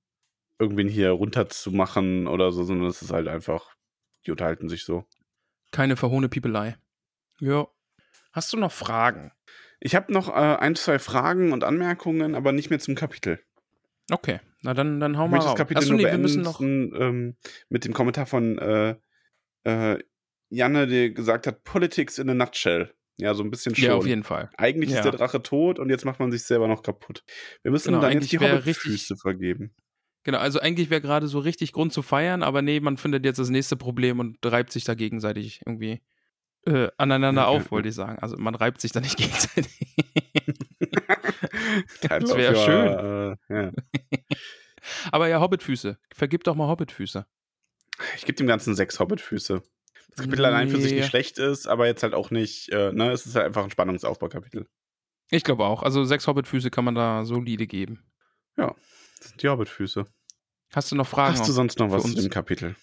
irgendwen hier runterzumachen oder so, sondern es ist halt einfach, die unterhalten sich so. Keine verhohne Piepelei. Ja. Hast du noch Fragen? Ich habe noch äh, ein, zwei Fragen und Anmerkungen, aber nicht mehr zum Kapitel. Okay, Na dann, dann hau Ich mal möchte das raus. Kapitel Achso, nur nee, wir beenden müssen noch. ähm, mit dem Kommentar von äh, äh, Janne, der gesagt hat, Politics in a nutshell. Ja, so ein bisschen schon. Ja, auf jeden Fall. Eigentlich Ja. ist der Drache tot und jetzt macht man sich selber noch kaputt. Wir müssen Genau, dann eigentlich jetzt die Hobbitfüße richtig- vergeben. Genau, also eigentlich wäre gerade so richtig Grund zu feiern, aber nee, man findet jetzt das nächste Problem und reibt sich da gegenseitig irgendwie äh, aneinander Ja, auf, ja, wollte ich sagen. Also man reibt sich da nicht gegenseitig. Das of wär your, Äh, ja. aber ja, Hobbitfüße. Vergib doch mal Hobbitfüße. Ich gebe dem Ganzen sechs Hobbitfüße. Das Kapitel allein für sich Nee. nicht schlecht ist, aber jetzt halt auch nicht, äh, ne, es ist halt einfach ein Spannungsaufbaukapitel. Ich glaube auch. Also sechs Hobbitfüße kann man da solide geben. Das sind die Hobbitfüße. Hast du noch Fragen? Hast du sonst noch was zu dem Kapitel?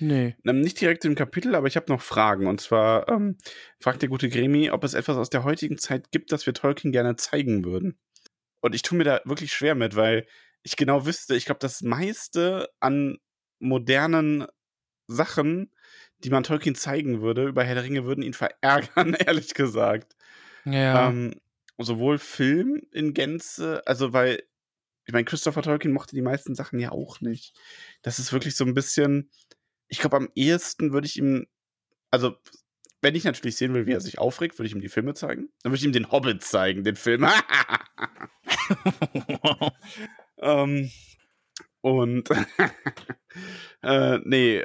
Nee. Ähm, nicht direkt im Kapitel, aber ich habe noch Fragen. Und zwar ähm, fragt der gute Gremi, ob es etwas aus der heutigen Zeit gibt, das wir Tolkien gerne zeigen würden. Und ich tue mir da wirklich schwer mit, weil ich genau wüsste, ich glaube, das meiste an modernen Sachen, die man Tolkien zeigen würde, über Herr der Ringe, würden ihn verärgern, ehrlich gesagt. Ja. Ähm, sowohl Film in Gänze, also weil, ich meine, Christopher Tolkien mochte die meisten Sachen ja auch nicht. Das ist wirklich so ein bisschen, ich glaube, am ehesten würde ich ihm, also, wenn ich natürlich sehen will, wie er sich aufregt, würde ich ihm die Filme zeigen. Dann würde ich ihm den Hobbit zeigen, den Film. ähm, und, äh, nee,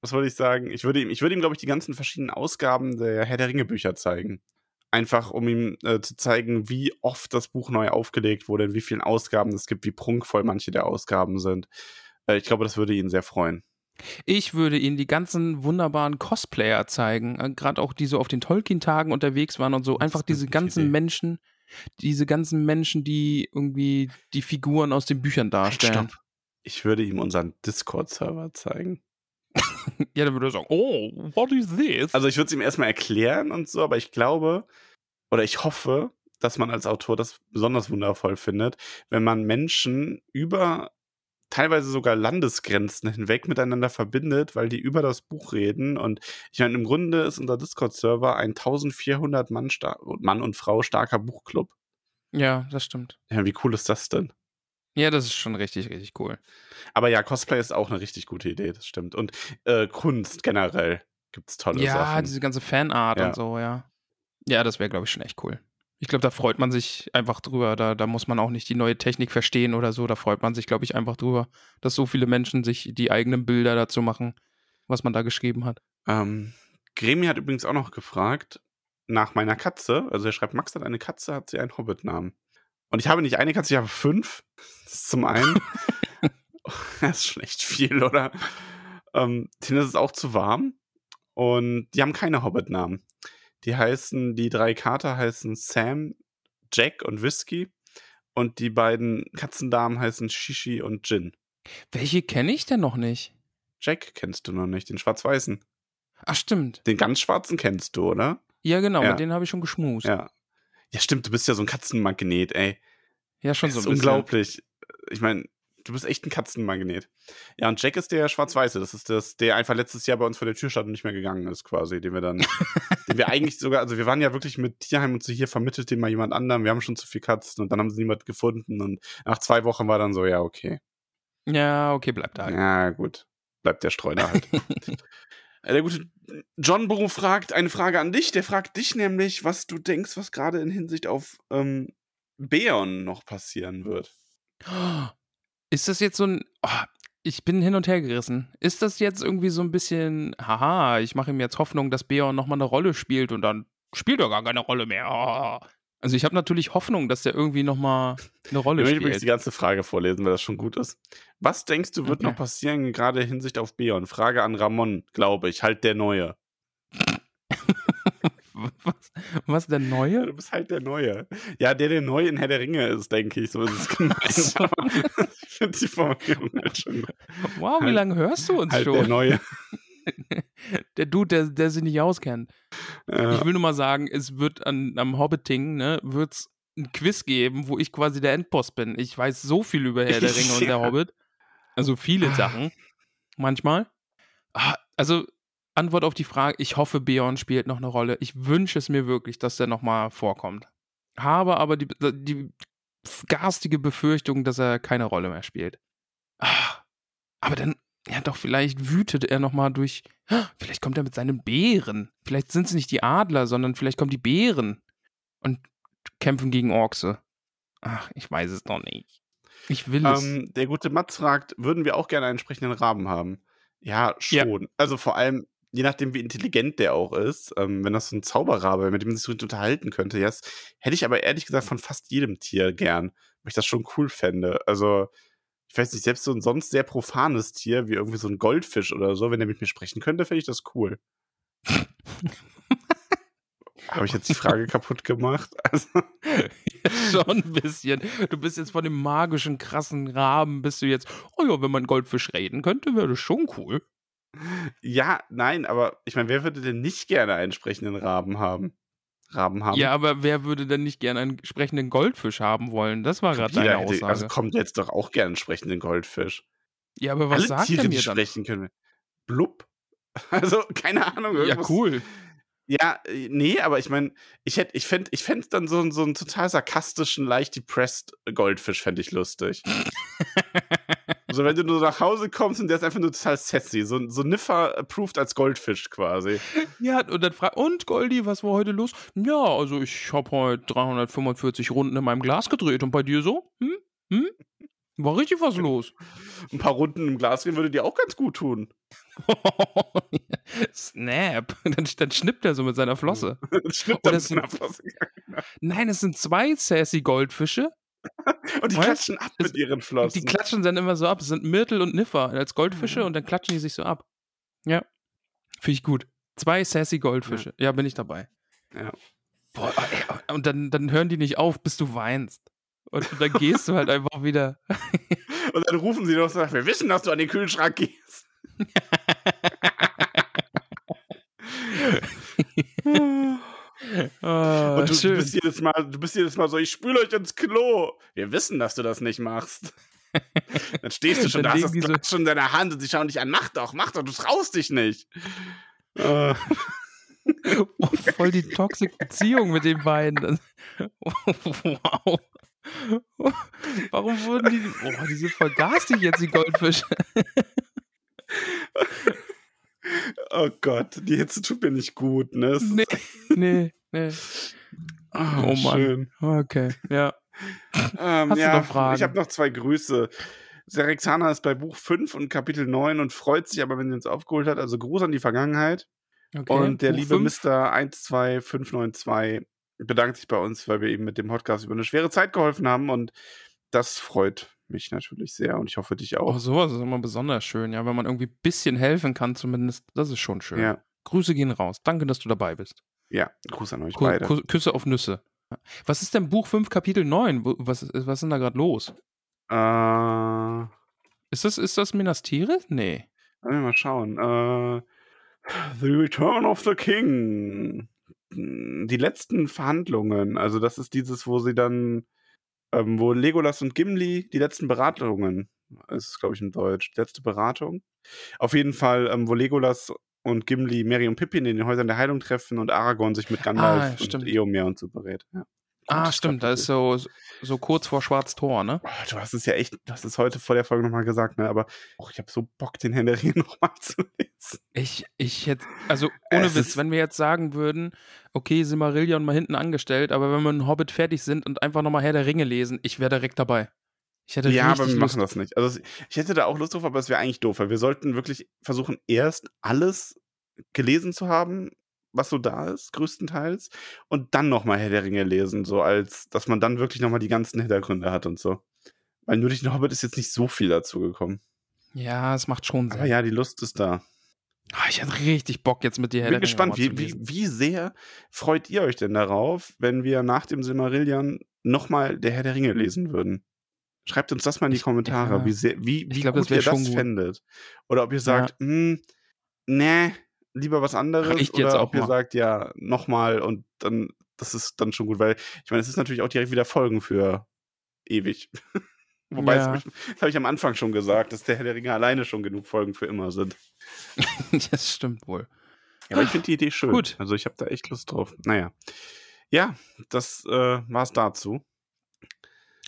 was wollte ich sagen? Ich würde ihm, ich würde ihm, glaube ich, die ganzen verschiedenen Ausgaben der Herr der Ringe Bücher zeigen. Einfach, um ihm äh, zu zeigen, wie oft das Buch neu aufgelegt wurde, in wie vielen Ausgaben es gibt, wie prunkvoll manche der Ausgaben sind. Äh, ich glaube, das würde ihn sehr freuen. Ich würde ihnen die ganzen wunderbaren Cosplayer zeigen, äh, gerade auch die so auf den Tolkien-Tagen unterwegs waren und so. Einfach diese ganzen Idee. Menschen, diese ganzen Menschen, die irgendwie die Figuren aus den Büchern darstellen. Stopp. Ich würde ihm unseren Discord-Server zeigen. Ja, dann würde er sagen, oh, what is this? Also ich würde es ihm erstmal erklären und so, aber ich glaube oder ich hoffe, dass man als Autor das besonders wundervoll findet, wenn man Menschen über teilweise sogar Landesgrenzen hinweg miteinander verbindet, weil die über das Buch reden. Und ich meine, im Grunde ist unser Discord-Server ein 1400 Mann, Mann und Frau starker Buchclub. ja, das stimmt. Ja, wie cool ist das denn? Ja, das ist schon richtig, richtig cool. Aber ja, Cosplay ist auch eine richtig gute Idee, das stimmt. Und äh, Kunst generell gibt es tolle ja, Sachen. diese ganze Fanart Ja. und so, ja. Ja, das wäre, glaube ich, schon echt cool. Ich glaube, da freut man sich einfach drüber. Da, da muss man auch nicht die neue Technik verstehen oder so. Da freut man sich, glaube ich, einfach drüber, dass so viele Menschen sich die eigenen Bilder dazu machen, was man da geschrieben hat. Ähm, Gremi hat übrigens auch noch gefragt nach meiner Katze. Also er schreibt, Max hat eine Katze, hat sie einen Hobbit-Namen. Und ich habe nicht eine Katze, ich habe fünf. Das ist zum einen. das ist schon echt viel, oder? Ähm, denen ist es auch zu warm. Und die haben keine Hobbit-Namen. Die heißen, die drei Kater heißen Sam, Jack und Whisky. Und die beiden Katzendamen heißen Shishi und Jin. Welche kenne ich denn noch nicht? Jack kennst du noch nicht, den schwarz-weißen. Ach, stimmt. Den ganz schwarzen kennst du, oder? Ja, genau, Ja. mit denen habe ich schon geschmust. Ja. Ja, stimmt, du bist ja so ein Katzenmagnet, ey. Ja, schon Das so ist ein bisschen. unglaublich. Ich meine, du bist echt ein Katzenmagnet. Ja, und Jack ist der Schwarz-Weiße. Das ist das, der einfach letztes Jahr bei uns vor der Tür stand und nicht mehr gegangen ist, quasi. Den wir dann, den wir eigentlich sogar, also wir waren ja wirklich mit Tierheim und so hier vermittelt den mal jemand anderem. Wir haben schon zu viel Katzen und dann haben sie niemand gefunden und nach zwei Wochen war dann so, ja, okay. Ja, okay, bleibt da. Ja, gut. Bleibt der Streuner halt. Äh, Der gute John Burrow fragt eine Frage an dich. Der fragt dich nämlich, was du denkst, was gerade in Hinsicht auf ähm, Beon noch passieren wird. Ist das jetzt so ein. Oh, ich bin hin und her gerissen. Ist das jetzt irgendwie so ein bisschen. Haha, ich mache ihm jetzt Hoffnung, dass Beon nochmal eine Rolle spielt und dann spielt er gar keine Rolle mehr. Oh. Also ich habe natürlich Hoffnung, dass der irgendwie nochmal eine Rolle Ich möchte übrigens die spielt. ganze Frage vorlesen, weil das schon gut ist. Was denkst du, wird Okay. noch passieren, gerade in Hinsicht auf Beon? Frage an Ramon, glaube ich, halt der Neue. Was, was der Neue? du bist halt der Neue. Ja, der, der neu in Herr der Ringe ist, denke ich. So ist es gemeint. ich finde die Formulierung halt schon. Wow, wie Halt- lange hörst du uns Halt der schon? Neue. Der Dude, der, der sich nicht auskennt. Ja. Ich will nur mal sagen, es wird an, am Hobbiting, ne, wird's ein Quiz geben, wo ich quasi der Endboss bin. Ich weiß so viel über Herr der Ringe und der Ja. Hobbit. Also viele Ah. Sachen. Manchmal. Ah, Also, Antwort auf die Frage, ich hoffe, Beorn spielt noch eine Rolle. Ich wünsche es mir wirklich, dass der nochmal vorkommt. Habe aber die, die garstige Befürchtung, dass er keine Rolle mehr spielt. Ah, aber dann, ja doch, vielleicht wütet er nochmal durch. Vielleicht kommt er mit seinen Bären. Vielleicht sind es nicht die Adler, sondern vielleicht kommen die Bären und kämpfen gegen Orkse. Ach, ich weiß es noch nicht. Ich will es. Ähm, der gute Mats fragt, würden wir auch gerne einen entsprechenden Raben haben? Ja, schon. Also vor allem, je nachdem, wie intelligent der auch ist, ähm, wenn das so ein Zauberrabe wäre, mit dem man sich so unterhalten könnte, ja, das hätte ich aber ehrlich gesagt von fast jedem Tier gern, weil ich das schon cool fände. Also, ich weiß nicht, selbst so ein sonst sehr profanes Tier, wie irgendwie so ein Goldfisch oder so, wenn der mit mir sprechen könnte, fände ich das cool. Habe ich jetzt die Frage kaputt gemacht? Also, Schon ein bisschen. Du bist jetzt von dem magischen, krassen Raben, bist du jetzt, oh ja, wenn man Goldfisch reden könnte, wäre das schon cool. ja, nein, aber ich meine, wer würde denn nicht gerne einen sprechenden Raben haben? Raben haben? Ja, aber wer würde denn nicht gerne einen sprechenden Goldfisch haben wollen? Das war gerade deine hätte, Aussage. also kommt jetzt doch auch gerne einen sprechenden Goldfisch. ja, aber was Alle sagt Tiere, er die sprechen können. Blub. Also, keine Ahnung. Ja, Irgendwas. cool. Ja, äh, nee, aber ich meine, ich hätte, ich fände, ich fänd dann so, einen- so einen total sarkastischen, leicht depressed Goldfisch, fände ich lustig. so, wenn du nur nach Hause kommst und der ist einfach nur total sassy. So, so Niffer approved als Goldfisch quasi. Ja, und dann fragt, und Goldi, was war heute los? Ja, also ich habe heute 345 Runden in meinem Glas gedreht und bei dir so? Hm? Hm? War richtig was los. Ein paar Runden im Glas drehen würde dir auch ganz gut tun. Snap. Dann, dann schnippt er so mit seiner Flosse. Dann es mit einer Flosse. Nein, es sind zwei sassy Goldfische. Und die Was? klatschen ab mit ihren Flossen. die klatschen dann immer so ab. Es sind Myrtle und Niffer als Goldfische Mhm. und dann klatschen die sich so ab. Ja. Finde ich gut. Zwei sassy Goldfische. Ja, bin ich dabei. Ja. Boah, ey, und dann, dann hören die nicht auf, bis du weinst. Und, und dann gehst du halt einfach wieder. Und dann rufen sie doch so, wir wissen, dass du an den Kühlschrank gehst. Oh, Und du, schön. bist jedes Mal, du bist jedes Mal so, ich spüle euch ins Klo. Wir wissen, dass du das nicht machst. Dann stehst du schon, da hast das die so- Glas schon in deiner Hand und sie schauen dich an. Mach doch, mach doch, du traust dich nicht. Äh, Oh, voll die toxische Beziehung mit den beiden. Wow. Warum wurden die. Boah, die sind voll garstig jetzt, die Goldfische. Oh Gott, die Hitze tut mir nicht gut, ne? Nee, nee, nee. Ah, Oh Mann. Schön. Okay, ja. Ähm, Hast du ja, noch Fragen? Ich habe noch zwei Grüße. Serexana ist bei Buch 5 und Kapitel 9 und freut sich aber, wenn sie uns aufgeholt hat. Also Gruß an die Vergangenheit. okay. Und der Buch liebe fünf. Mr. 12592 bedankt sich bei uns, weil wir ihm mit dem Podcast über eine schwere Zeit geholfen haben. Und das freut mich natürlich sehr und ich hoffe dich Oh, auch. sowas ist immer besonders schön, ja. Wenn man irgendwie ein bisschen helfen kann, zumindest, das ist schon schön. Ja, Grüße gehen raus. Danke, dass du dabei bist. ja, Gruß an euch Ku beide. Ku Küsse auf Nüsse. Was ist denn Buch 5, Kapitel 9? Wo- Was, ist- was ist denn da gerade los? Äh, Ist das, ist das Minas Tirith? Nee. wir mal schauen. Äh, the Return of the King. Die letzten Verhandlungen. Also, das ist dieses, wo sie dann, ähm, wo Legolas und Gimli die letzten Beratungen, ist, glaube ich, in Deutsch, letzte Beratung. Auf jeden Fall, ähm, wo Legolas und Gimli Merry und Pippin in den Häusern der Heilung treffen und Aragorn sich mit Gandalf Ah, und. Eomer und so berät. Ja. Ah, stimmt, da ist so, so kurz vor Schwarz-Tor, ne? Oh, du hast es ja echt, du hast es heute vor der Folge nochmal gesagt, ne? Aber oh, ich habe so Bock, den Herrn der Ringe nochmal zu lesen. Ich, ich hätte, also ohne Es Witz, ist- wenn wir jetzt sagen würden, okay, Silmarillion mal hinten angestellt, aber wenn wir einen Hobbit fertig sind und einfach nochmal Herr der Ringe lesen, ich wäre direkt dabei. Ich hätte Ja, aber wir Lust. machen das nicht. Also ich hätte da auch Lust drauf, aber es wäre eigentlich doof, weil wir sollten wirklich versuchen, erst alles gelesen zu haben, was so da ist, größtenteils, und dann nochmal Herr der Ringe lesen, so als, dass man dann wirklich nochmal die ganzen Hintergründe hat und so. Weil nur durch den Hobbit ist jetzt nicht so viel dazu gekommen. Ja, es macht schon Sinn. Aber ja, die Lust ist da. Ah, ich hätte richtig Bock jetzt mit dir Herr Ich bin gespannt, wie, wie, wie sehr freut ihr euch denn darauf, wenn wir nach dem Silmarillion nochmal der Herr der Ringe lesen würden? Schreibt uns das mal in die Ich- Kommentare, ja. wie, sehr, wie, wie glaub, gut das ihr das gut. fändet. Oder ob ihr sagt, hm, nee, lieber was anderes. Reicht oder ob ihr mal. sagt, ja, nochmal und dann, das ist dann schon gut, weil ich meine, es ist natürlich auch direkt wieder Folgen für ewig. Wobei, Ja. das, ich- das habe ich am Anfang schon gesagt, dass der Herr der Ringe alleine schon genug Folgen für immer sind. das stimmt wohl. Ja, aber ich finde die Idee schön. Gut. Also ich habe da echt Lust drauf. Naja. Ja, das äh, war's dazu.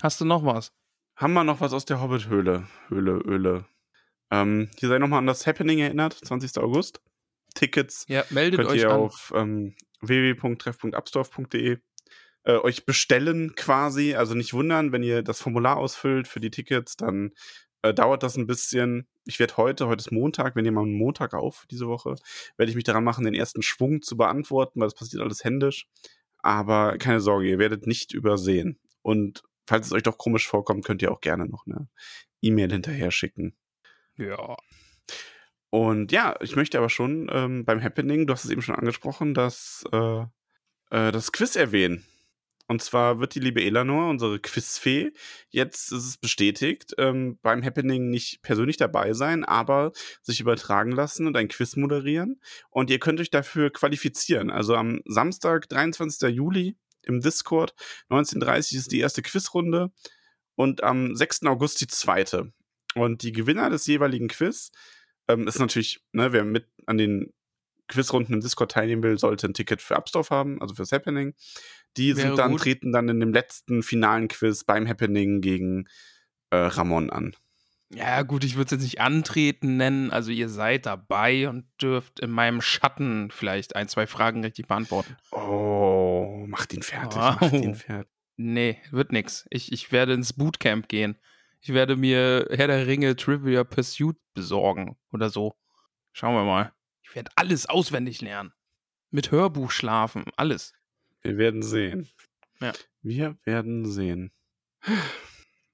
Hast du noch was? Haben wir noch was aus der Hobbit-Höhle? Höhle, Höhle. Ähm, hier sei nochmal an das Happening erinnert, 20. August. Tickets Ja, meldet könnt euch ihr an. auf ähm, www.treff.abstorf.de äh, euch bestellen quasi. Also nicht wundern, wenn ihr das Formular ausfüllt für die Tickets, dann äh, dauert das ein bisschen. Ich werde heute, heute ist Montag, wir nehmen am Montag auf diese Woche, werde ich mich daran machen, den ersten Schwung zu beantworten, weil das passiert alles händisch. Aber keine Sorge, ihr werdet nicht übersehen. Und falls es euch doch komisch vorkommt, könnt ihr auch gerne noch eine E-Mail hinterher schicken. Ja. Und ja, ich möchte aber schon ähm, beim Happening, du hast es eben schon angesprochen, das, äh, äh, das Quiz erwähnen. Und zwar wird die liebe Elanor, unsere Quizfee, jetzt ist es bestätigt, ähm, beim Happening nicht persönlich dabei sein, aber sich übertragen lassen und ein Quiz moderieren. Und ihr könnt euch dafür qualifizieren. Also am Samstag, 23. Juli im Discord, 19.30 ist die erste Quizrunde und am 6. August die zweite. Und die Gewinner des jeweiligen Quiz ähm, ist natürlich, ne, wer mit an den Quizrunden im Discord teilnehmen will, sollte ein Ticket für Upstorf haben, also fürs Happening. Die Wäre sind dann, gut. treten dann in dem letzten finalen Quiz beim Happening gegen äh, Ramon an. Ja, gut, ich würde es jetzt nicht antreten nennen. Also ihr seid dabei und dürft in meinem Schatten vielleicht ein, zwei Fragen richtig beantworten. Oh, macht ihn fertig, Wow. macht ihn fertig. Nee, wird nix. Ich, ich werde ins Bootcamp gehen. Ich werde mir Herr der Ringe Trivia Pursuit besorgen oder so. Schauen wir mal. Ich werde alles auswendig lernen. Mit Hörbuch schlafen, alles. Wir werden sehen. Ja. Wir werden sehen.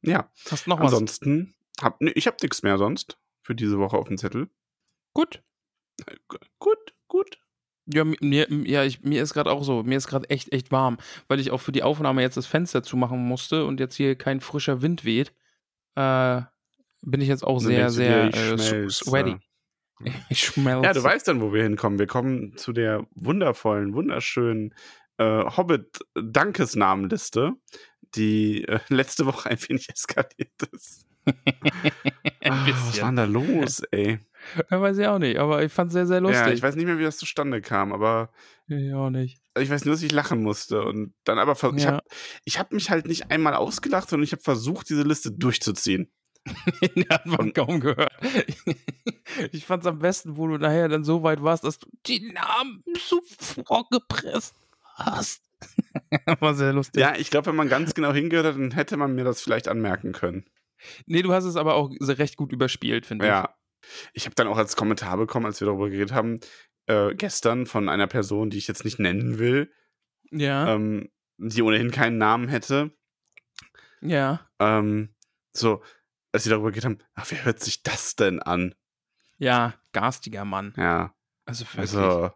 Ja, Hast noch was? ansonsten, hab, nee, ich habe nichts mehr sonst für diese Woche auf dem Zettel. Gut. G- Gut, gut. Ja, mi- mir, ja ich, mir ist gerade auch so, mir ist gerade echt, echt warm, weil ich auch für die Aufnahme jetzt das Fenster zumachen musste und jetzt hier kein frischer Wind weht. Äh, bin ich jetzt auch Dann sehr, sehr ich äh, sweaty. Ich schmelze. Ja, du weißt dann, wo wir hinkommen. Wir kommen zu der wundervollen, wunderschönen äh, Hobbit-Dankesnamenliste, die äh, letzte Woche ein wenig eskaliert ist. Ein Ah, was war denn da los, ey? Ja, weiß ich auch nicht, aber ich fand es sehr, sehr lustig. Ja, ich weiß nicht mehr, wie das zustande kam, aber Ich auch nicht. Ich weiß nur, dass ich lachen musste. Und dann aber, ver- ich Ja. habe ich hab mich halt nicht einmal ausgelacht, sondern ich habe versucht, diese Liste durchzuziehen. Den hat man kaum gehört. Ich fand es am besten, wo du nachher dann so weit warst, dass du die Namen so vorgepresst hast. War sehr lustig. Ja, ich glaube, wenn man ganz genau hingehört hat, dann hätte man mir das vielleicht anmerken können. Nee, du hast es aber auch recht gut überspielt, finde Ja. Ich habe dann auch als Kommentar bekommen, als wir darüber geredet haben, äh, gestern von einer Person, die ich jetzt nicht nennen will. Ja, ähm, die ohnehin keinen Namen hätte. ja, Ähm, so, als wir darüber geredet haben, ach, wer hört sich das denn an? ja, garstiger Mann. Ja, Also wirklich. also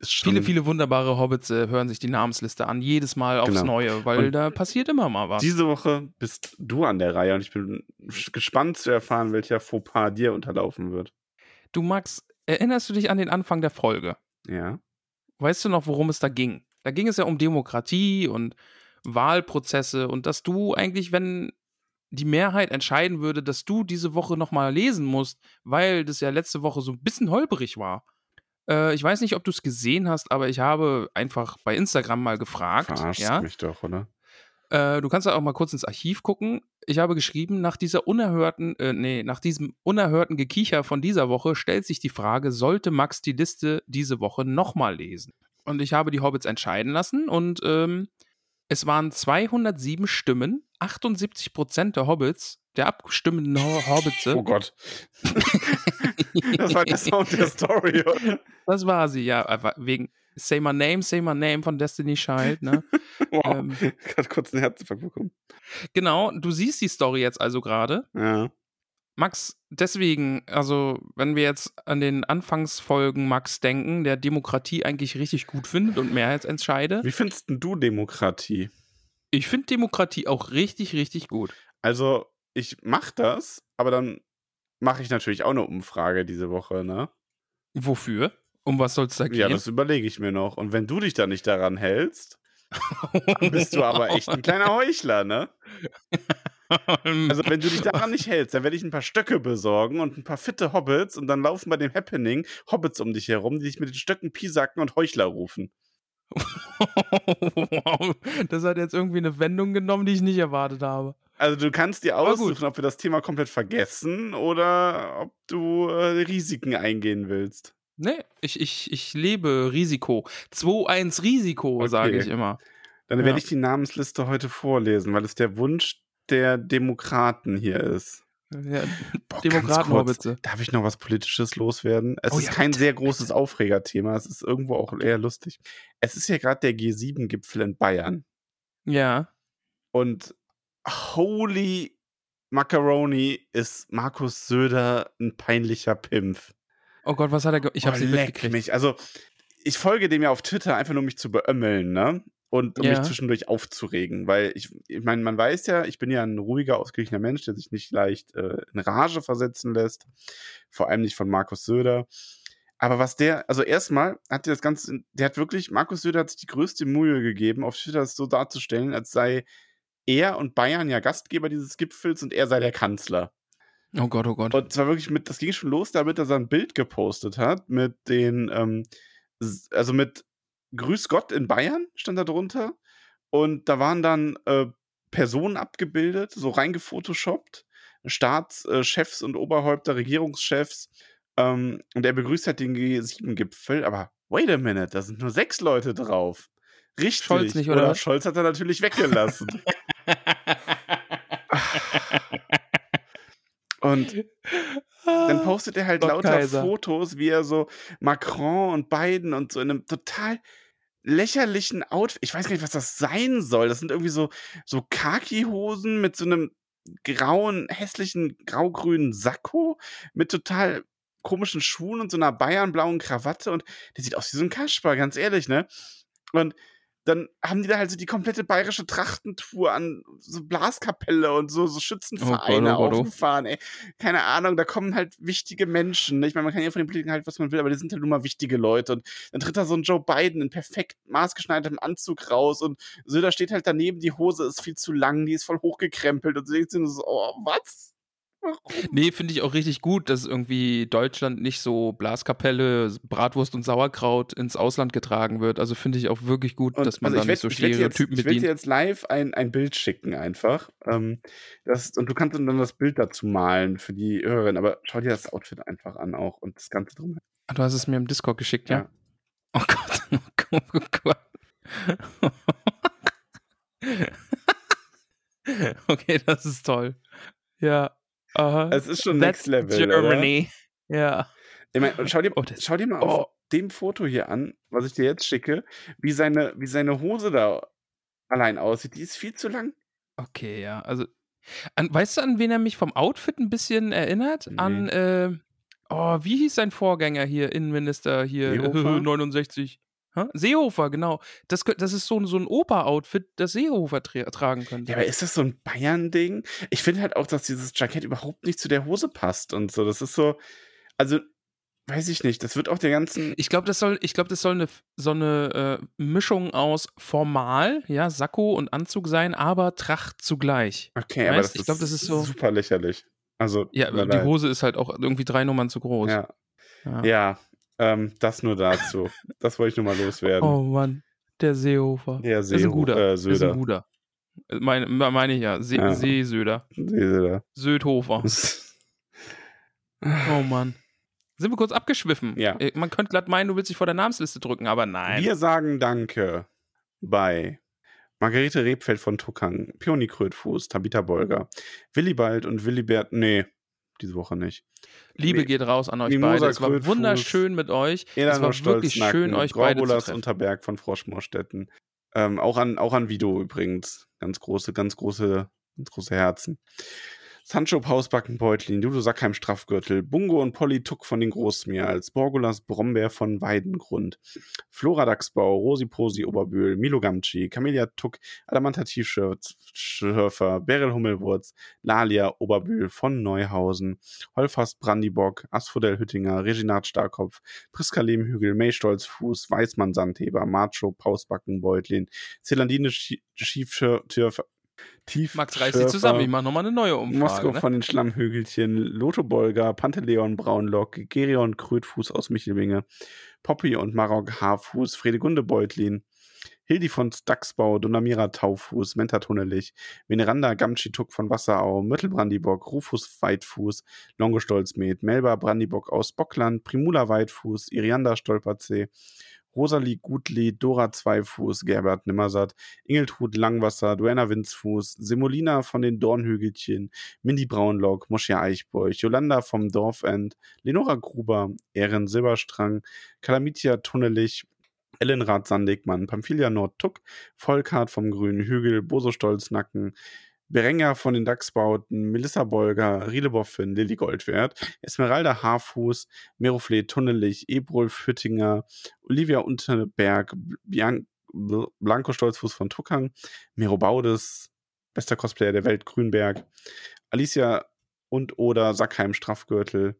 ist schon. viele, viele wunderbare Hobbits äh, hören sich die Namensliste an, jedes Mal aufs Genau. Neue, weil Und da passiert immer mal was. Diese Woche bist du an der Reihe und ich bin gespannt zu erfahren, welcher Fauxpas dir unterlaufen wird. Du, Max, erinnerst du dich an den Anfang der Folge? Ja. Weißt du noch, worum es da ging? Da ging es ja um Demokratie und Wahlprozesse und dass du eigentlich, wenn die Mehrheit entscheiden würde, dass du diese Woche nochmal lesen musst, weil das ja letzte Woche so ein bisschen holperig war. Äh, ich weiß nicht, ob du es gesehen hast, aber ich habe einfach bei Instagram mal gefragt. Verarscht ja? mich doch, oder? Äh, du kannst ja auch mal kurz ins Archiv gucken. Ich habe geschrieben, nach dieser unerhörten, äh, nee, nach diesem unerhörten Gekicher von dieser Woche stellt sich die Frage, sollte Max die Liste diese Woche nochmal lesen? Und ich habe die Hobbits entscheiden lassen und ähm, es waren 207 Stimmen, 78 Prozent der Hobbits, der abgestimmenden Ho Hobbits. Oh Gott. das war der Sound der Story, oder? Das war sie, ja, einfach wegen Say My Name, Say My Name von Destiny Child, ne? Wow. Ähm. Hatte kurz einen Herzinfarkt bekommen. genau, du siehst die Story jetzt also gerade. Ja. Max, deswegen, also wenn wir jetzt an den Anfangsfolgen Max denken, der Demokratie eigentlich richtig gut findet und Mehrheitsentscheide, Wie findest du Demokratie? ich finde Demokratie auch richtig, richtig gut. Also, ich mach das, aber dann mache ich natürlich auch eine Umfrage diese Woche, ne? Wofür? Um was soll es da gehen? Ja, das überlege ich mir noch. Und wenn du dich da nicht daran hältst, dann bist du aber echt ein kleiner Heuchler, ne? Also, wenn du dich daran nicht hältst, dann werde ich ein paar Stöcke besorgen und ein paar fitte Hobbits und dann laufen bei dem Happening Hobbits um dich herum, die dich mit den Stöcken piesacken und Heuchler rufen. wow, das hat jetzt irgendwie eine Wendung genommen, die ich nicht erwartet habe. Also du kannst dir aussuchen, ob wir das Thema komplett vergessen oder ob du äh, Risiken eingehen willst. Nee, ich, ich, ich lebe Risiko. 2-1 Risiko, sage Okay. ich immer. Dann Ja. werde ich die Namensliste heute vorlesen, weil es der Wunsch der Demokraten hier ist. Ja, Boah, Demokratenhorbitze. kurz, Darf ich noch was Politisches loswerden? Es Oh ist ja, kein bitte, sehr großes Aufregerthema. Es ist irgendwo auch eher lustig. Es ist ja gerade der G7-Gipfel in Bayern. Ja. Und holy Macaroni ist Markus Söder ein peinlicher Pimpf. Oh Gott, was hat er ge Ich hab's Oh, nicht leck mitgekriegt. mich. Also, ich folge dem ja auf Twitter einfach nur, um mich zu beömmeln, ne? Und um Ja. mich zwischendurch aufzuregen. Weil ich, ich meine, man weiß ja, ich bin ja ein ruhiger, ausgeglichener Mensch, der sich nicht leicht äh, in Rage versetzen lässt. Vor allem nicht von Markus Söder. Aber was der, also erstmal hat der das Ganze, der hat wirklich, Markus Söder hat sich die größte Mühe gegeben, auf Twitter das so darzustellen, als sei er und Bayern ja Gastgeber dieses Gipfels und er sei der Kanzler. Oh Gott, oh Gott. Und zwar wirklich mit, das ging schon los damit, dass er ein Bild gepostet hat mit den, ähm, also mit Grüß Gott in Bayern stand da drunter. Und da waren dann äh, Personen abgebildet, so reingefotoshoppt. Staatschefs und Oberhäupter, Regierungschefs. Ähm, und er begrüßt halt den G7-Gipfel. Aber wait a minute, da sind nur sechs Leute drauf. Richtig. Scholz nicht, oder was? Scholz hat er natürlich weggelassen. und dann postet er halt lauter Kaiser. Fotos, wie er so Macron und Biden und so in einem total lächerlichen Outfit. Ich weiß gar nicht, was das sein soll. Das sind irgendwie so, so Khaki-Hosen mit so einem grauen, hässlichen, grau-grünen Sakko mit total komischen Schuhen und so einer bayernblauen Krawatte und der sieht aus wie so ein Kasper, ganz ehrlich, ne? Und dann haben die da halt so die komplette bayerische Trachtentour an so Blaskapelle und so, so Schützenvereine Oh Gott, oh Gott, oh. aufgefahren, ey. Keine Ahnung, da kommen halt wichtige Menschen. ne? Ich meine, man kann ja von den Politikern halt, was man will, aber die sind halt nun mal wichtige Leute. Und dann tritt da so ein Joe Biden in perfekt maßgeschneidertem Anzug raus und Söder steht halt daneben, die Hose ist viel zu lang, die ist voll hochgekrempelt und so denkst du nur so, oh, was? Nee, finde ich auch richtig gut, dass irgendwie Deutschland nicht so Blaskapelle, Bratwurst und Sauerkraut ins Ausland getragen wird. Also finde ich auch wirklich gut, Und, dass man also da ich nicht so werd- Stereotypen ich will dir bedient. jetzt live ein, ein Bild schicken einfach. Ähm, das, und du kannst dann das Bild dazu malen für die Hörerin. Aber schau dir das Outfit einfach an auch und das Ganze drum. Ah, Du hast es mir im Discord geschickt, ja? Ja. Oh Gott, oh Gott, oh Gott. okay, das ist toll. Ja. Aha. Es ist schon Next Level. Oder? Germany. Ja. Ich mein, und schau, dir, Oh, schau dir mal auf oh. dem Foto hier an, was ich dir jetzt schicke, wie seine, wie seine Hose da allein aussieht. Die ist viel zu lang. Okay, ja. Also, an, weißt du, an wen er mich vom Outfit ein bisschen erinnert? An, Nee. äh, oh, wie hieß sein Vorgänger hier, Innenminister hier, Seehofer? 69? Seehofer, genau. Das, das ist so, ein- so ein Oper-Outfit, das Seehofer tra tragen könnte. Ja, aber ist das so ein Bayern-Ding? Ich finde halt auch, dass dieses Jackett überhaupt nicht zu der Hose passt und so. Das ist so, also, weiß ich nicht. Das wird auch der ganzen. Ich glaube, das soll, ich glaube, das soll eine, so eine äh, Mischung aus formal, ja, Sakko und Anzug sein, aber Tracht zugleich. Okay, aber Weißt, das ich glaub, das ist so- super lächerlich. Also, Ja, die leid. Hose ist halt auch irgendwie drei Nummern zu groß. Ja, Ja. ja ähm, das nur dazu. das wollte ich nur mal loswerden. Oh Mann, der Seehofer. Der ist ein guter. äh, Ist ein Söder. guter. Äh, Meine, meine ich ja. See, Ja. Seesöder. Sehe Södhofer. Oh Mann. Sind wir kurz abgeschwiffen? Ja. Äh, Man könnte glatt meinen, du willst dich vor der Namensliste drücken, aber nein. Wir sagen Danke bei Margarete Rebfeld von Tuckang, Pioni Krötfuß, Tabitha Bolger, Willibald und Willibert. Nee, diese Woche nicht. Liebe geht raus an euch Mimosa beide. Es war Krötfuß, wunderschön mit euch. Es war wirklich schön, Stolznacken, euch beide zu treffen. Unterberg von Froschmoorstetten. Ähm, auch an, auch an Vido übrigens. Ganz große, ganz große, ganz große Herzen. Sancho Pausbacken Beutlin, Dudu Sackheim Straffgürtel, Bungo und Polly Tuck von den Großmeerls, Borgulas Brombeer von Weidengrund, Flora Dachsbau, Rosi Posi Oberbühl, Milo Gamci, Camelia Tuck, Adamanta Tiefschürfer, Beryl Hummelwurz, Lalia Oberbühl von Neuhausen, Holfast Brandibock, Asphodel Hüttinger, Reginat Starkopf, Priska Lehmhügel, May Stolzfuß, Weißmann Sandheber, Macho Pausbacken Beutlin, Zelandine Schie- Schiefschürfer, Tief Max, reiß dich zusammen. Ich mache nochmal eine neue Umfrage. Moskau Ne? von den Schlammhügelchen, Lotho Bolger, Panteleon Braunlock, Gerion Krötfuß aus Michelbinge, Poppy und Marok Haarfuß, Fredegunde Beutlin, Hildi von Dachsbau, Donamira Taufuß, Mentatunnelich, Veneranda Gamschituk von Wasserau, Mittelbrandibock, Rufus Weitfuß, Longostolzmet, Melba Brandibock aus Bockland, Primula Weitfuß, Irianda Stolperzee, Rosalie Gutli, Dora Zweifuß, Gerbert Nimmersatt, Ingeltrud Langwasser, Duenna Winzfuß, Semolina von den Dornhügelchen, Mindy Braunlock, Moschia Eichborch, Jolanda vom Dorfend, Lenora Gruber, Ehren Silberstrang, Kalamitia Tunnelich, Ellenrad Sandigmann, Pamphilia Nordtuck, Volkart vom Grünen Hügel, Boso Stolznacken, Berenger von den Dachsbauten, Melissa Bolger, Riedeboffin, Lilly Goldwert, Esmeralda Haarfuß, Merofle Tunnelich, Ebrol Füttinger, Olivia Unterberg, Bian Blanco Stolzfuß von Tuckang, Mero Baudes, bester Cosplayer der Welt, Grünberg, Alicia und oder Sackheim Straffgürtel,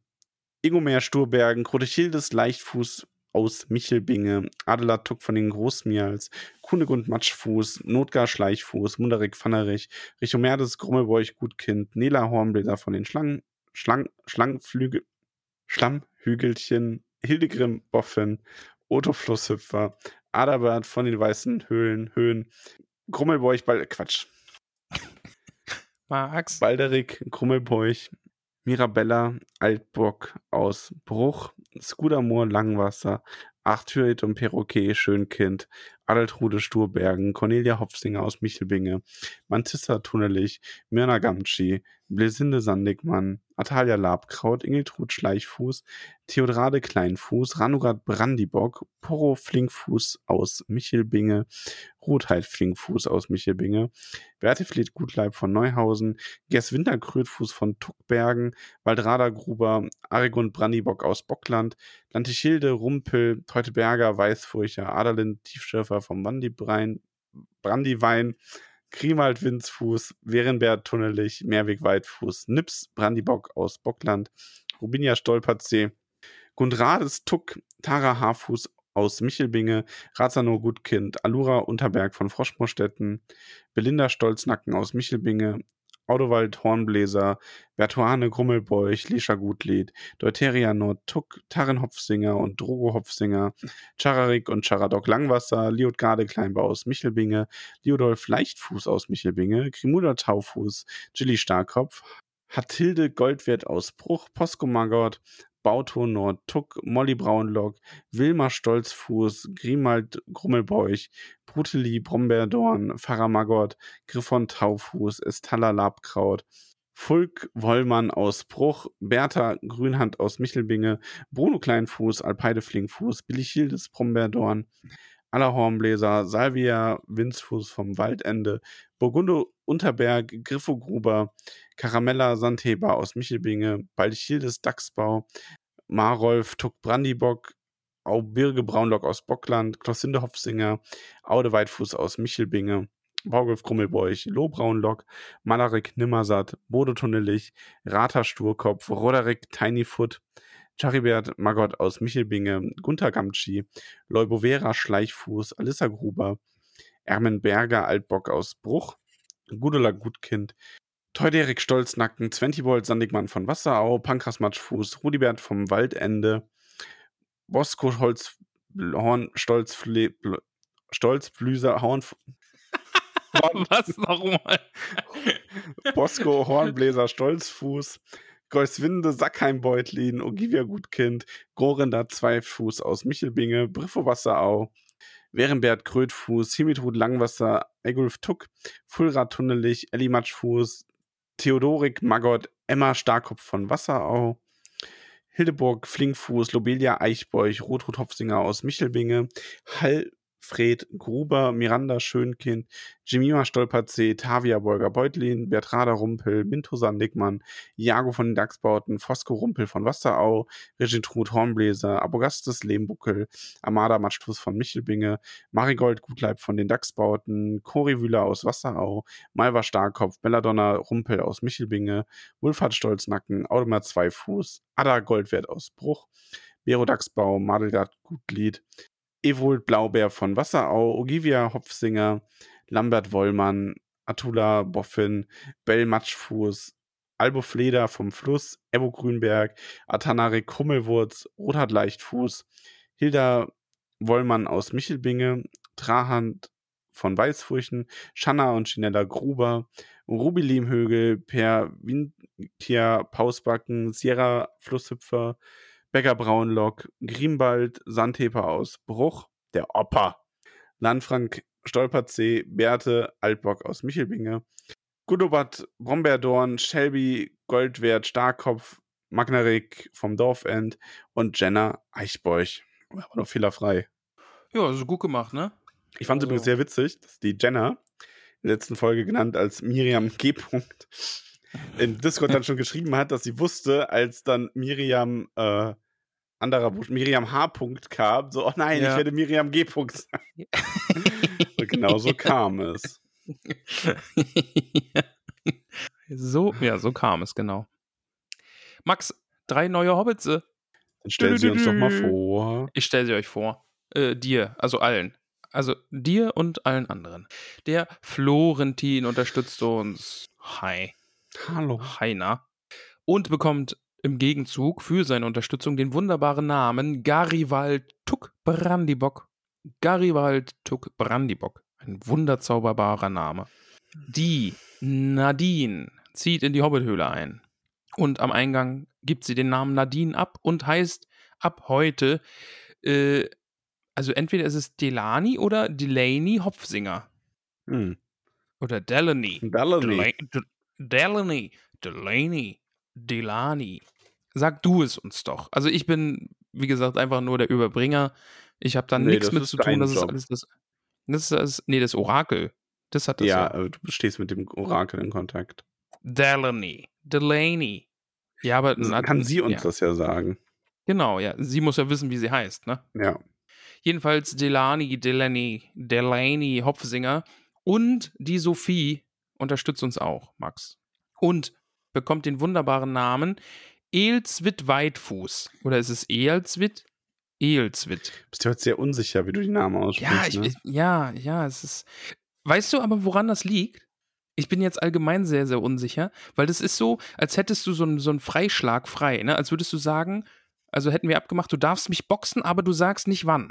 Ingomer Sturbergen, Krotechildes Leichtfuß, aus Michelbinge, Adelar Tuck von den Großmials, Kunegund Matschfuß, Notgar Schleichfuß, Munderik Pfannerich, Richomerdes Grummelbeuch Gutkind, Nela Hornblätter von den Schlangen, Schlang, Schlangenflügel, Schlammhügelchen, Hildegrim Boffen, Otto Flusshüpfer, Adalbert von den Weißen Höhlen, Höhen, Grummelbeuch, Bald, Quatsch. Max. Balderik, Grummelbeuch, Mirabella Altbock aus Bruch, Skudamoor Langwasser, Achtürit und Perroquet Schönkind, Adaltrude Sturbergen, Cornelia Hopfsinger aus Michelbinge, Mantissa Tunnelich, Mirna Gamci, Blesinde Sandigmann, Atalia Labkraut, Ingeltrud Schleichfuß, Theodrade Kleinfuß, Ranurat Brandibock, Poro Flinkfuß aus Michelbinge, Rotheit Flinkfuß aus Michelbinge, Berteflied Gutleib von Neuhausen, Gers Winterkrötfuß von Tuckbergen, Waldrada Gruber, Aregund Brandibock aus Bockland, Lantichilde Rumpel, Teuteberger Weißfurcher, Adalind Tiefschürfer vom Bandibrein, Brandiwein, Grimald Winzfuß, Werenbert Tunnelich, Mehrweg Weitfuß, Nips Brandibock aus Bockland, Rubinia Stolperzee, Gundrades Tuck, Tara Haarfuß aus Michelbinge, Razano Gutkind, Alura Unterberg von Froschmorstetten, Belinda Stolznacken aus Michelbinge, Audowald Hornbläser, Bertuane Grummelbeuch, Lisha Gutlied, Deuteria Nordtuck, Tarren Hopfsinger und Drogo Hopfsinger, Chararik und Charadok Langwasser, Liotgarde Kleinbau aus Michelbinge, Liodolf Leichtfuß aus Michelbinge, Grimuda Taufuß, Gilly Starkopf, Hatilde Goldwert aus Bruch, Posko Magott, Bauto Nordtuck, Molly Braunlock, Wilma Stolzfuß, Grimald Grummelbeuch, Bruteli Brombeerdorn, Pfarrer Magott, Griffon Taufuß, Estalla Labkraut, Fulk Wollmann aus Bruch, Bertha Grünhand aus Michelbinge, Bruno Kleinfuß, Alpeide Flingfuß, Billy Hildes Brombeerdorn, Allerhornbläser, Salvia Winzfuß vom Waldende, Burgundo Unterberg, Griffo Gruber, Caramella Sandheber aus Michelbinge, Baldichildes Dachsbau, Marolf Tuck Brandibock, Aubirge Braunlock aus Bockland, Klossinde Hopfsinger, Aude Weitfuß aus Michelbinge, Baugolf Krummelbeuch, Loh Braunlock, Malarik Nimmersatt, Bodo Tunnelich, Rata Sturkopf, Roderick Tinyfoot, Charibert Magott aus Michelbinge, Gunther Gamtschi, Leubovera Schleichfuß, Alissa Gruber, Ermen Berger Altbock aus Bruch, Gudula Gutkind, Teuderik Stolznacken, Zwentibold Sandigmann von Wasserau, Pankras Matschfuß, Rudibert vom Waldende, Bosco Holz, Horn, Stolzfle, Stolzblüser, Horn, Was nochmal? Bosco Hornbläser Stolzfuß, Geuswinde Sackheim-Beutlin, Ogivia Gutkind, Gorenda Zweifuß aus Michelbinge, Briffo Wasserau, Werenbert Krötfuß, Himitrud Langwasser, Egulf Tuck, Fulrad Tunnelich, Elli Matschfuß, Theodorik Magott, Emma Starkopf von Wasserau, Hildeburg Flinkfuß, Lobelia Eichbeuch, Rotrud Hopfsinger aus Michelbinge, Hallfred Gruber, Miranda Schönkind, Jemima Stolperzee, Tavia Bolger Beutlin, Bertrada Rumpel, Minto Sandigmann, Jago von den Dachsbauten, Fosco Rumpel von Wasserau, Regitrud Hornbläser, Abogastes Lehmbuckel, Amada Matschfuß von Michelbinge, Marigold Gutleib von den Dachsbauten, Cori Wühler aus Wasserau, Malva Starkopf, Belladonna Rumpel aus Michelbinge, Wulfhard Stolznacken, Audemar Zweifuß, Ada Goldwert aus Bruch, Bero Dachsbau, Madelgard Gutlied, Ewold Blaubeer von Wasserau, Ogivia Hopfsinger, Lambert Wollmann, Atula Boffin, Bell Matschfuß, Albo Fleder vom Fluss, Evo Grünberg, Atanarik Kummelwurz, Rothard Leichtfuß, Hilda Wollmann aus Michelbinge, Trahand von Weißfurchen, Schanna und Ginella Gruber, Ruby Lehmhögel, Per Wintia Pausbacken, Sierra Flusshüpfer, Becker Braunlock, Grimbald, Sandheper aus Bruch, der Opa, Landfrank Stolperzee, Berthe Altbock aus Michelbinge, Gudobad Brombeerdorn, Shelby Goldwert Starkopf, Magnarik vom Dorfend und Jenna Eichbeuch. War doch fehlerfrei. Ja, also gut gemacht, ne? Ich fand es Also- übrigens sehr witzig, dass die Jenna in der letzten Folge genannt als Miriam G. -Punkt, in Discord dann schon geschrieben hat, dass sie wusste, als dann Miriam äh, anderer Buch, Miriam H. -Punkt kam, so, oh nein, Ja. ich werde Miriam G. -Punkt sein. Und genau so kam es. so, ja, so kam es, genau. Max, drei neue Hobbits. äh, Dann stellen Sie uns doch mal vor. Ich stelle sie euch vor. Äh, dir, also allen. Also dir und allen anderen. Der Florentin unterstützt uns. Hi. Hallo. Heiner. Und bekommt im Gegenzug für seine Unterstützung den wunderbaren Namen Garibald Tuck Brandibock. Garibald Tuck Brandibock. Ein wunderzauberbarer Name. Die Nadine zieht in die Hobbithöhle ein. Und am Eingang gibt sie den Namen Nadine ab und heißt ab heute, äh, also entweder ist es Delani oder Delaney Hopfsinger. Hm. Oder Delaney. Delaney. Dela- D- Delaney, Delaney, Delani. Sag du es uns doch. Also ich bin, wie gesagt, einfach nur der Überbringer. Ich habe da Nee, nichts mit zu tun. Das ist alles das. Das ist das, nee, das Orakel. Das hat das Ja, ja. du stehst mit dem Orakel in Kontakt. Delaney, Delaney. Ja, aber Kann sie uns ja. das ja sagen. Genau, ja. Sie muss ja wissen, wie sie heißt, ne? Ja. Jedenfalls Delani, Delaney, Delaney Hopfsinger und die Sophie unterstützt uns auch, Max. Und bekommt den wunderbaren Namen Elswit Weitfuß. Oder ist es Elswit? Elswit. Bist du heute sehr unsicher, wie du die Namen aussprichst. Ja, ich, ne? ja, ja, es ist. Weißt du aber, woran das liegt? Ich bin jetzt allgemein sehr, sehr unsicher, weil das ist so, als hättest du so einen so einen Freischlag frei, ne? Als würdest du sagen, also hätten wir abgemacht, du darfst mich boxen, aber du sagst nicht wann.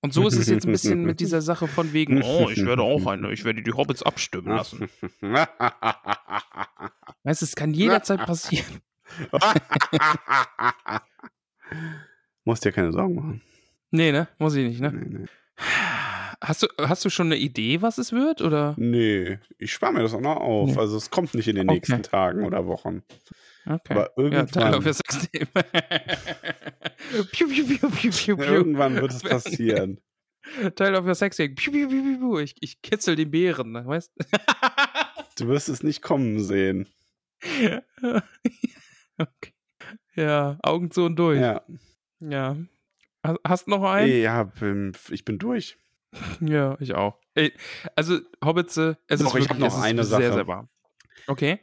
Und so ist es jetzt ein bisschen mit dieser Sache von wegen, oh, ich werde auch eine, ich werde die Hobbits abstimmen lassen. Weißt du, es kann jederzeit passieren. Musst dir keine Sorgen machen. Nee, ne? Muss ich nicht, ne? Nee, nee. Hast du, hast du schon eine Idee, was es wird? Oder? nee, ich spare mir das auch noch auf. Nee. Also es kommt nicht in den Okay. nächsten Tagen oder Wochen. Okay. Aber Ja, irgendwann, Sextape. Piu, piu, piu, piu, piu, piu. irgendwann wird es passieren. Teil auf your Sextape. Piu, piu, piu, piu. Ich, ich kitzel den Bären, weißt Du wirst es nicht kommen sehen. okay. Ja, Augen zu und durch. Ja. Ja, Hast, noch einen? ja ich bin durch. Ja, ich auch. Also, Hobbits, äh, es Doch, ist ich wirklich noch es ist eine sehr, Sache. sehr warm. Okay.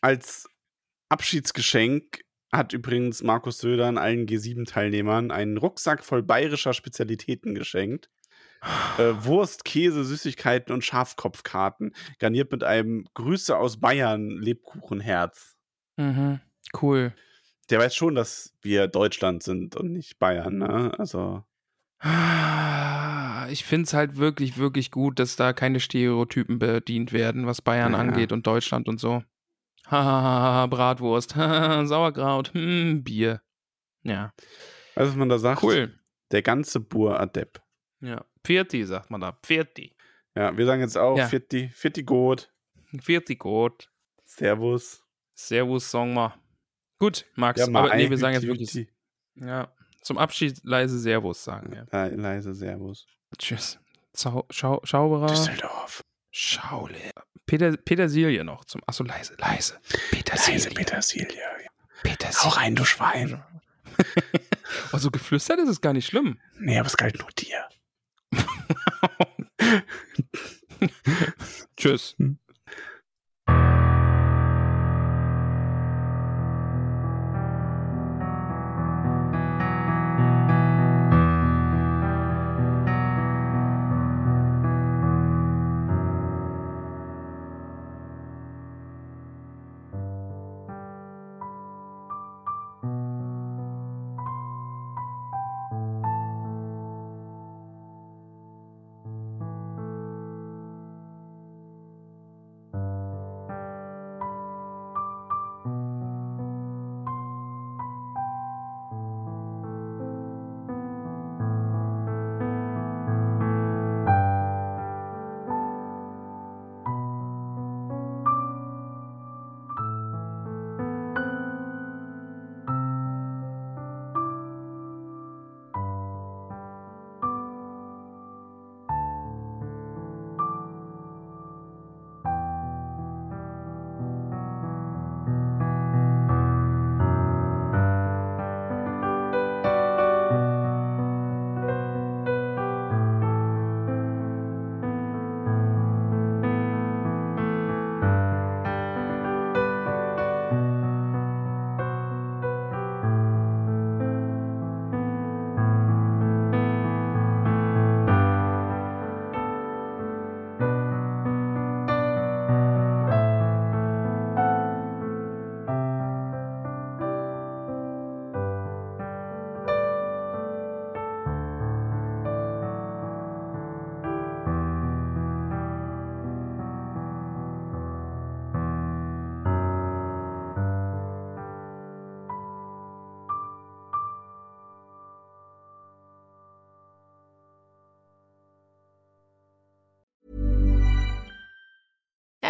Als Abschiedsgeschenk hat übrigens Markus Södern allen G7-Teilnehmern einen Rucksack voll bayerischer Spezialitäten geschenkt. Äh, Wurst, Käse, Süßigkeiten und Schafkopfkarten, garniert mit einem Grüße aus Bayern Lebkuchenherz. Mhm. Cool. Der weiß schon, dass wir Deutschland sind und nicht Bayern, ne? Also, Ich finde es halt wirklich, wirklich gut, dass da keine Stereotypen bedient werden, was Bayern Ja. angeht und Deutschland und so. Hahaha, Bratwurst, Sauerkraut, hm, Bier. Ja, du, was man da sagt? cool. Der ganze Bur Adepp. Ja, Pfirti sagt man da, Pfirti. Ja, wir sagen jetzt auch Ja. Fitti, Fitti gut. Pfirti gut. Servus. Servus, sagen wir. Gut, Max, Ja, aber nee, wir sagen jetzt wirklich, ja, zum Abschied leise Servus sagen wir. Le- Leise Servus. Tschüss. Zau, Schau, Schauberer. Düsseldorf. Schaule. Peter, Petersilie noch zum. Achso, leise, leise. Petersilie. Leise Petersilie. Petersilie. Hau rein, du Schwein. Oh, so geflüstert ist es gar nicht schlimm. Nee, aber es galt nur dir. Tschüss.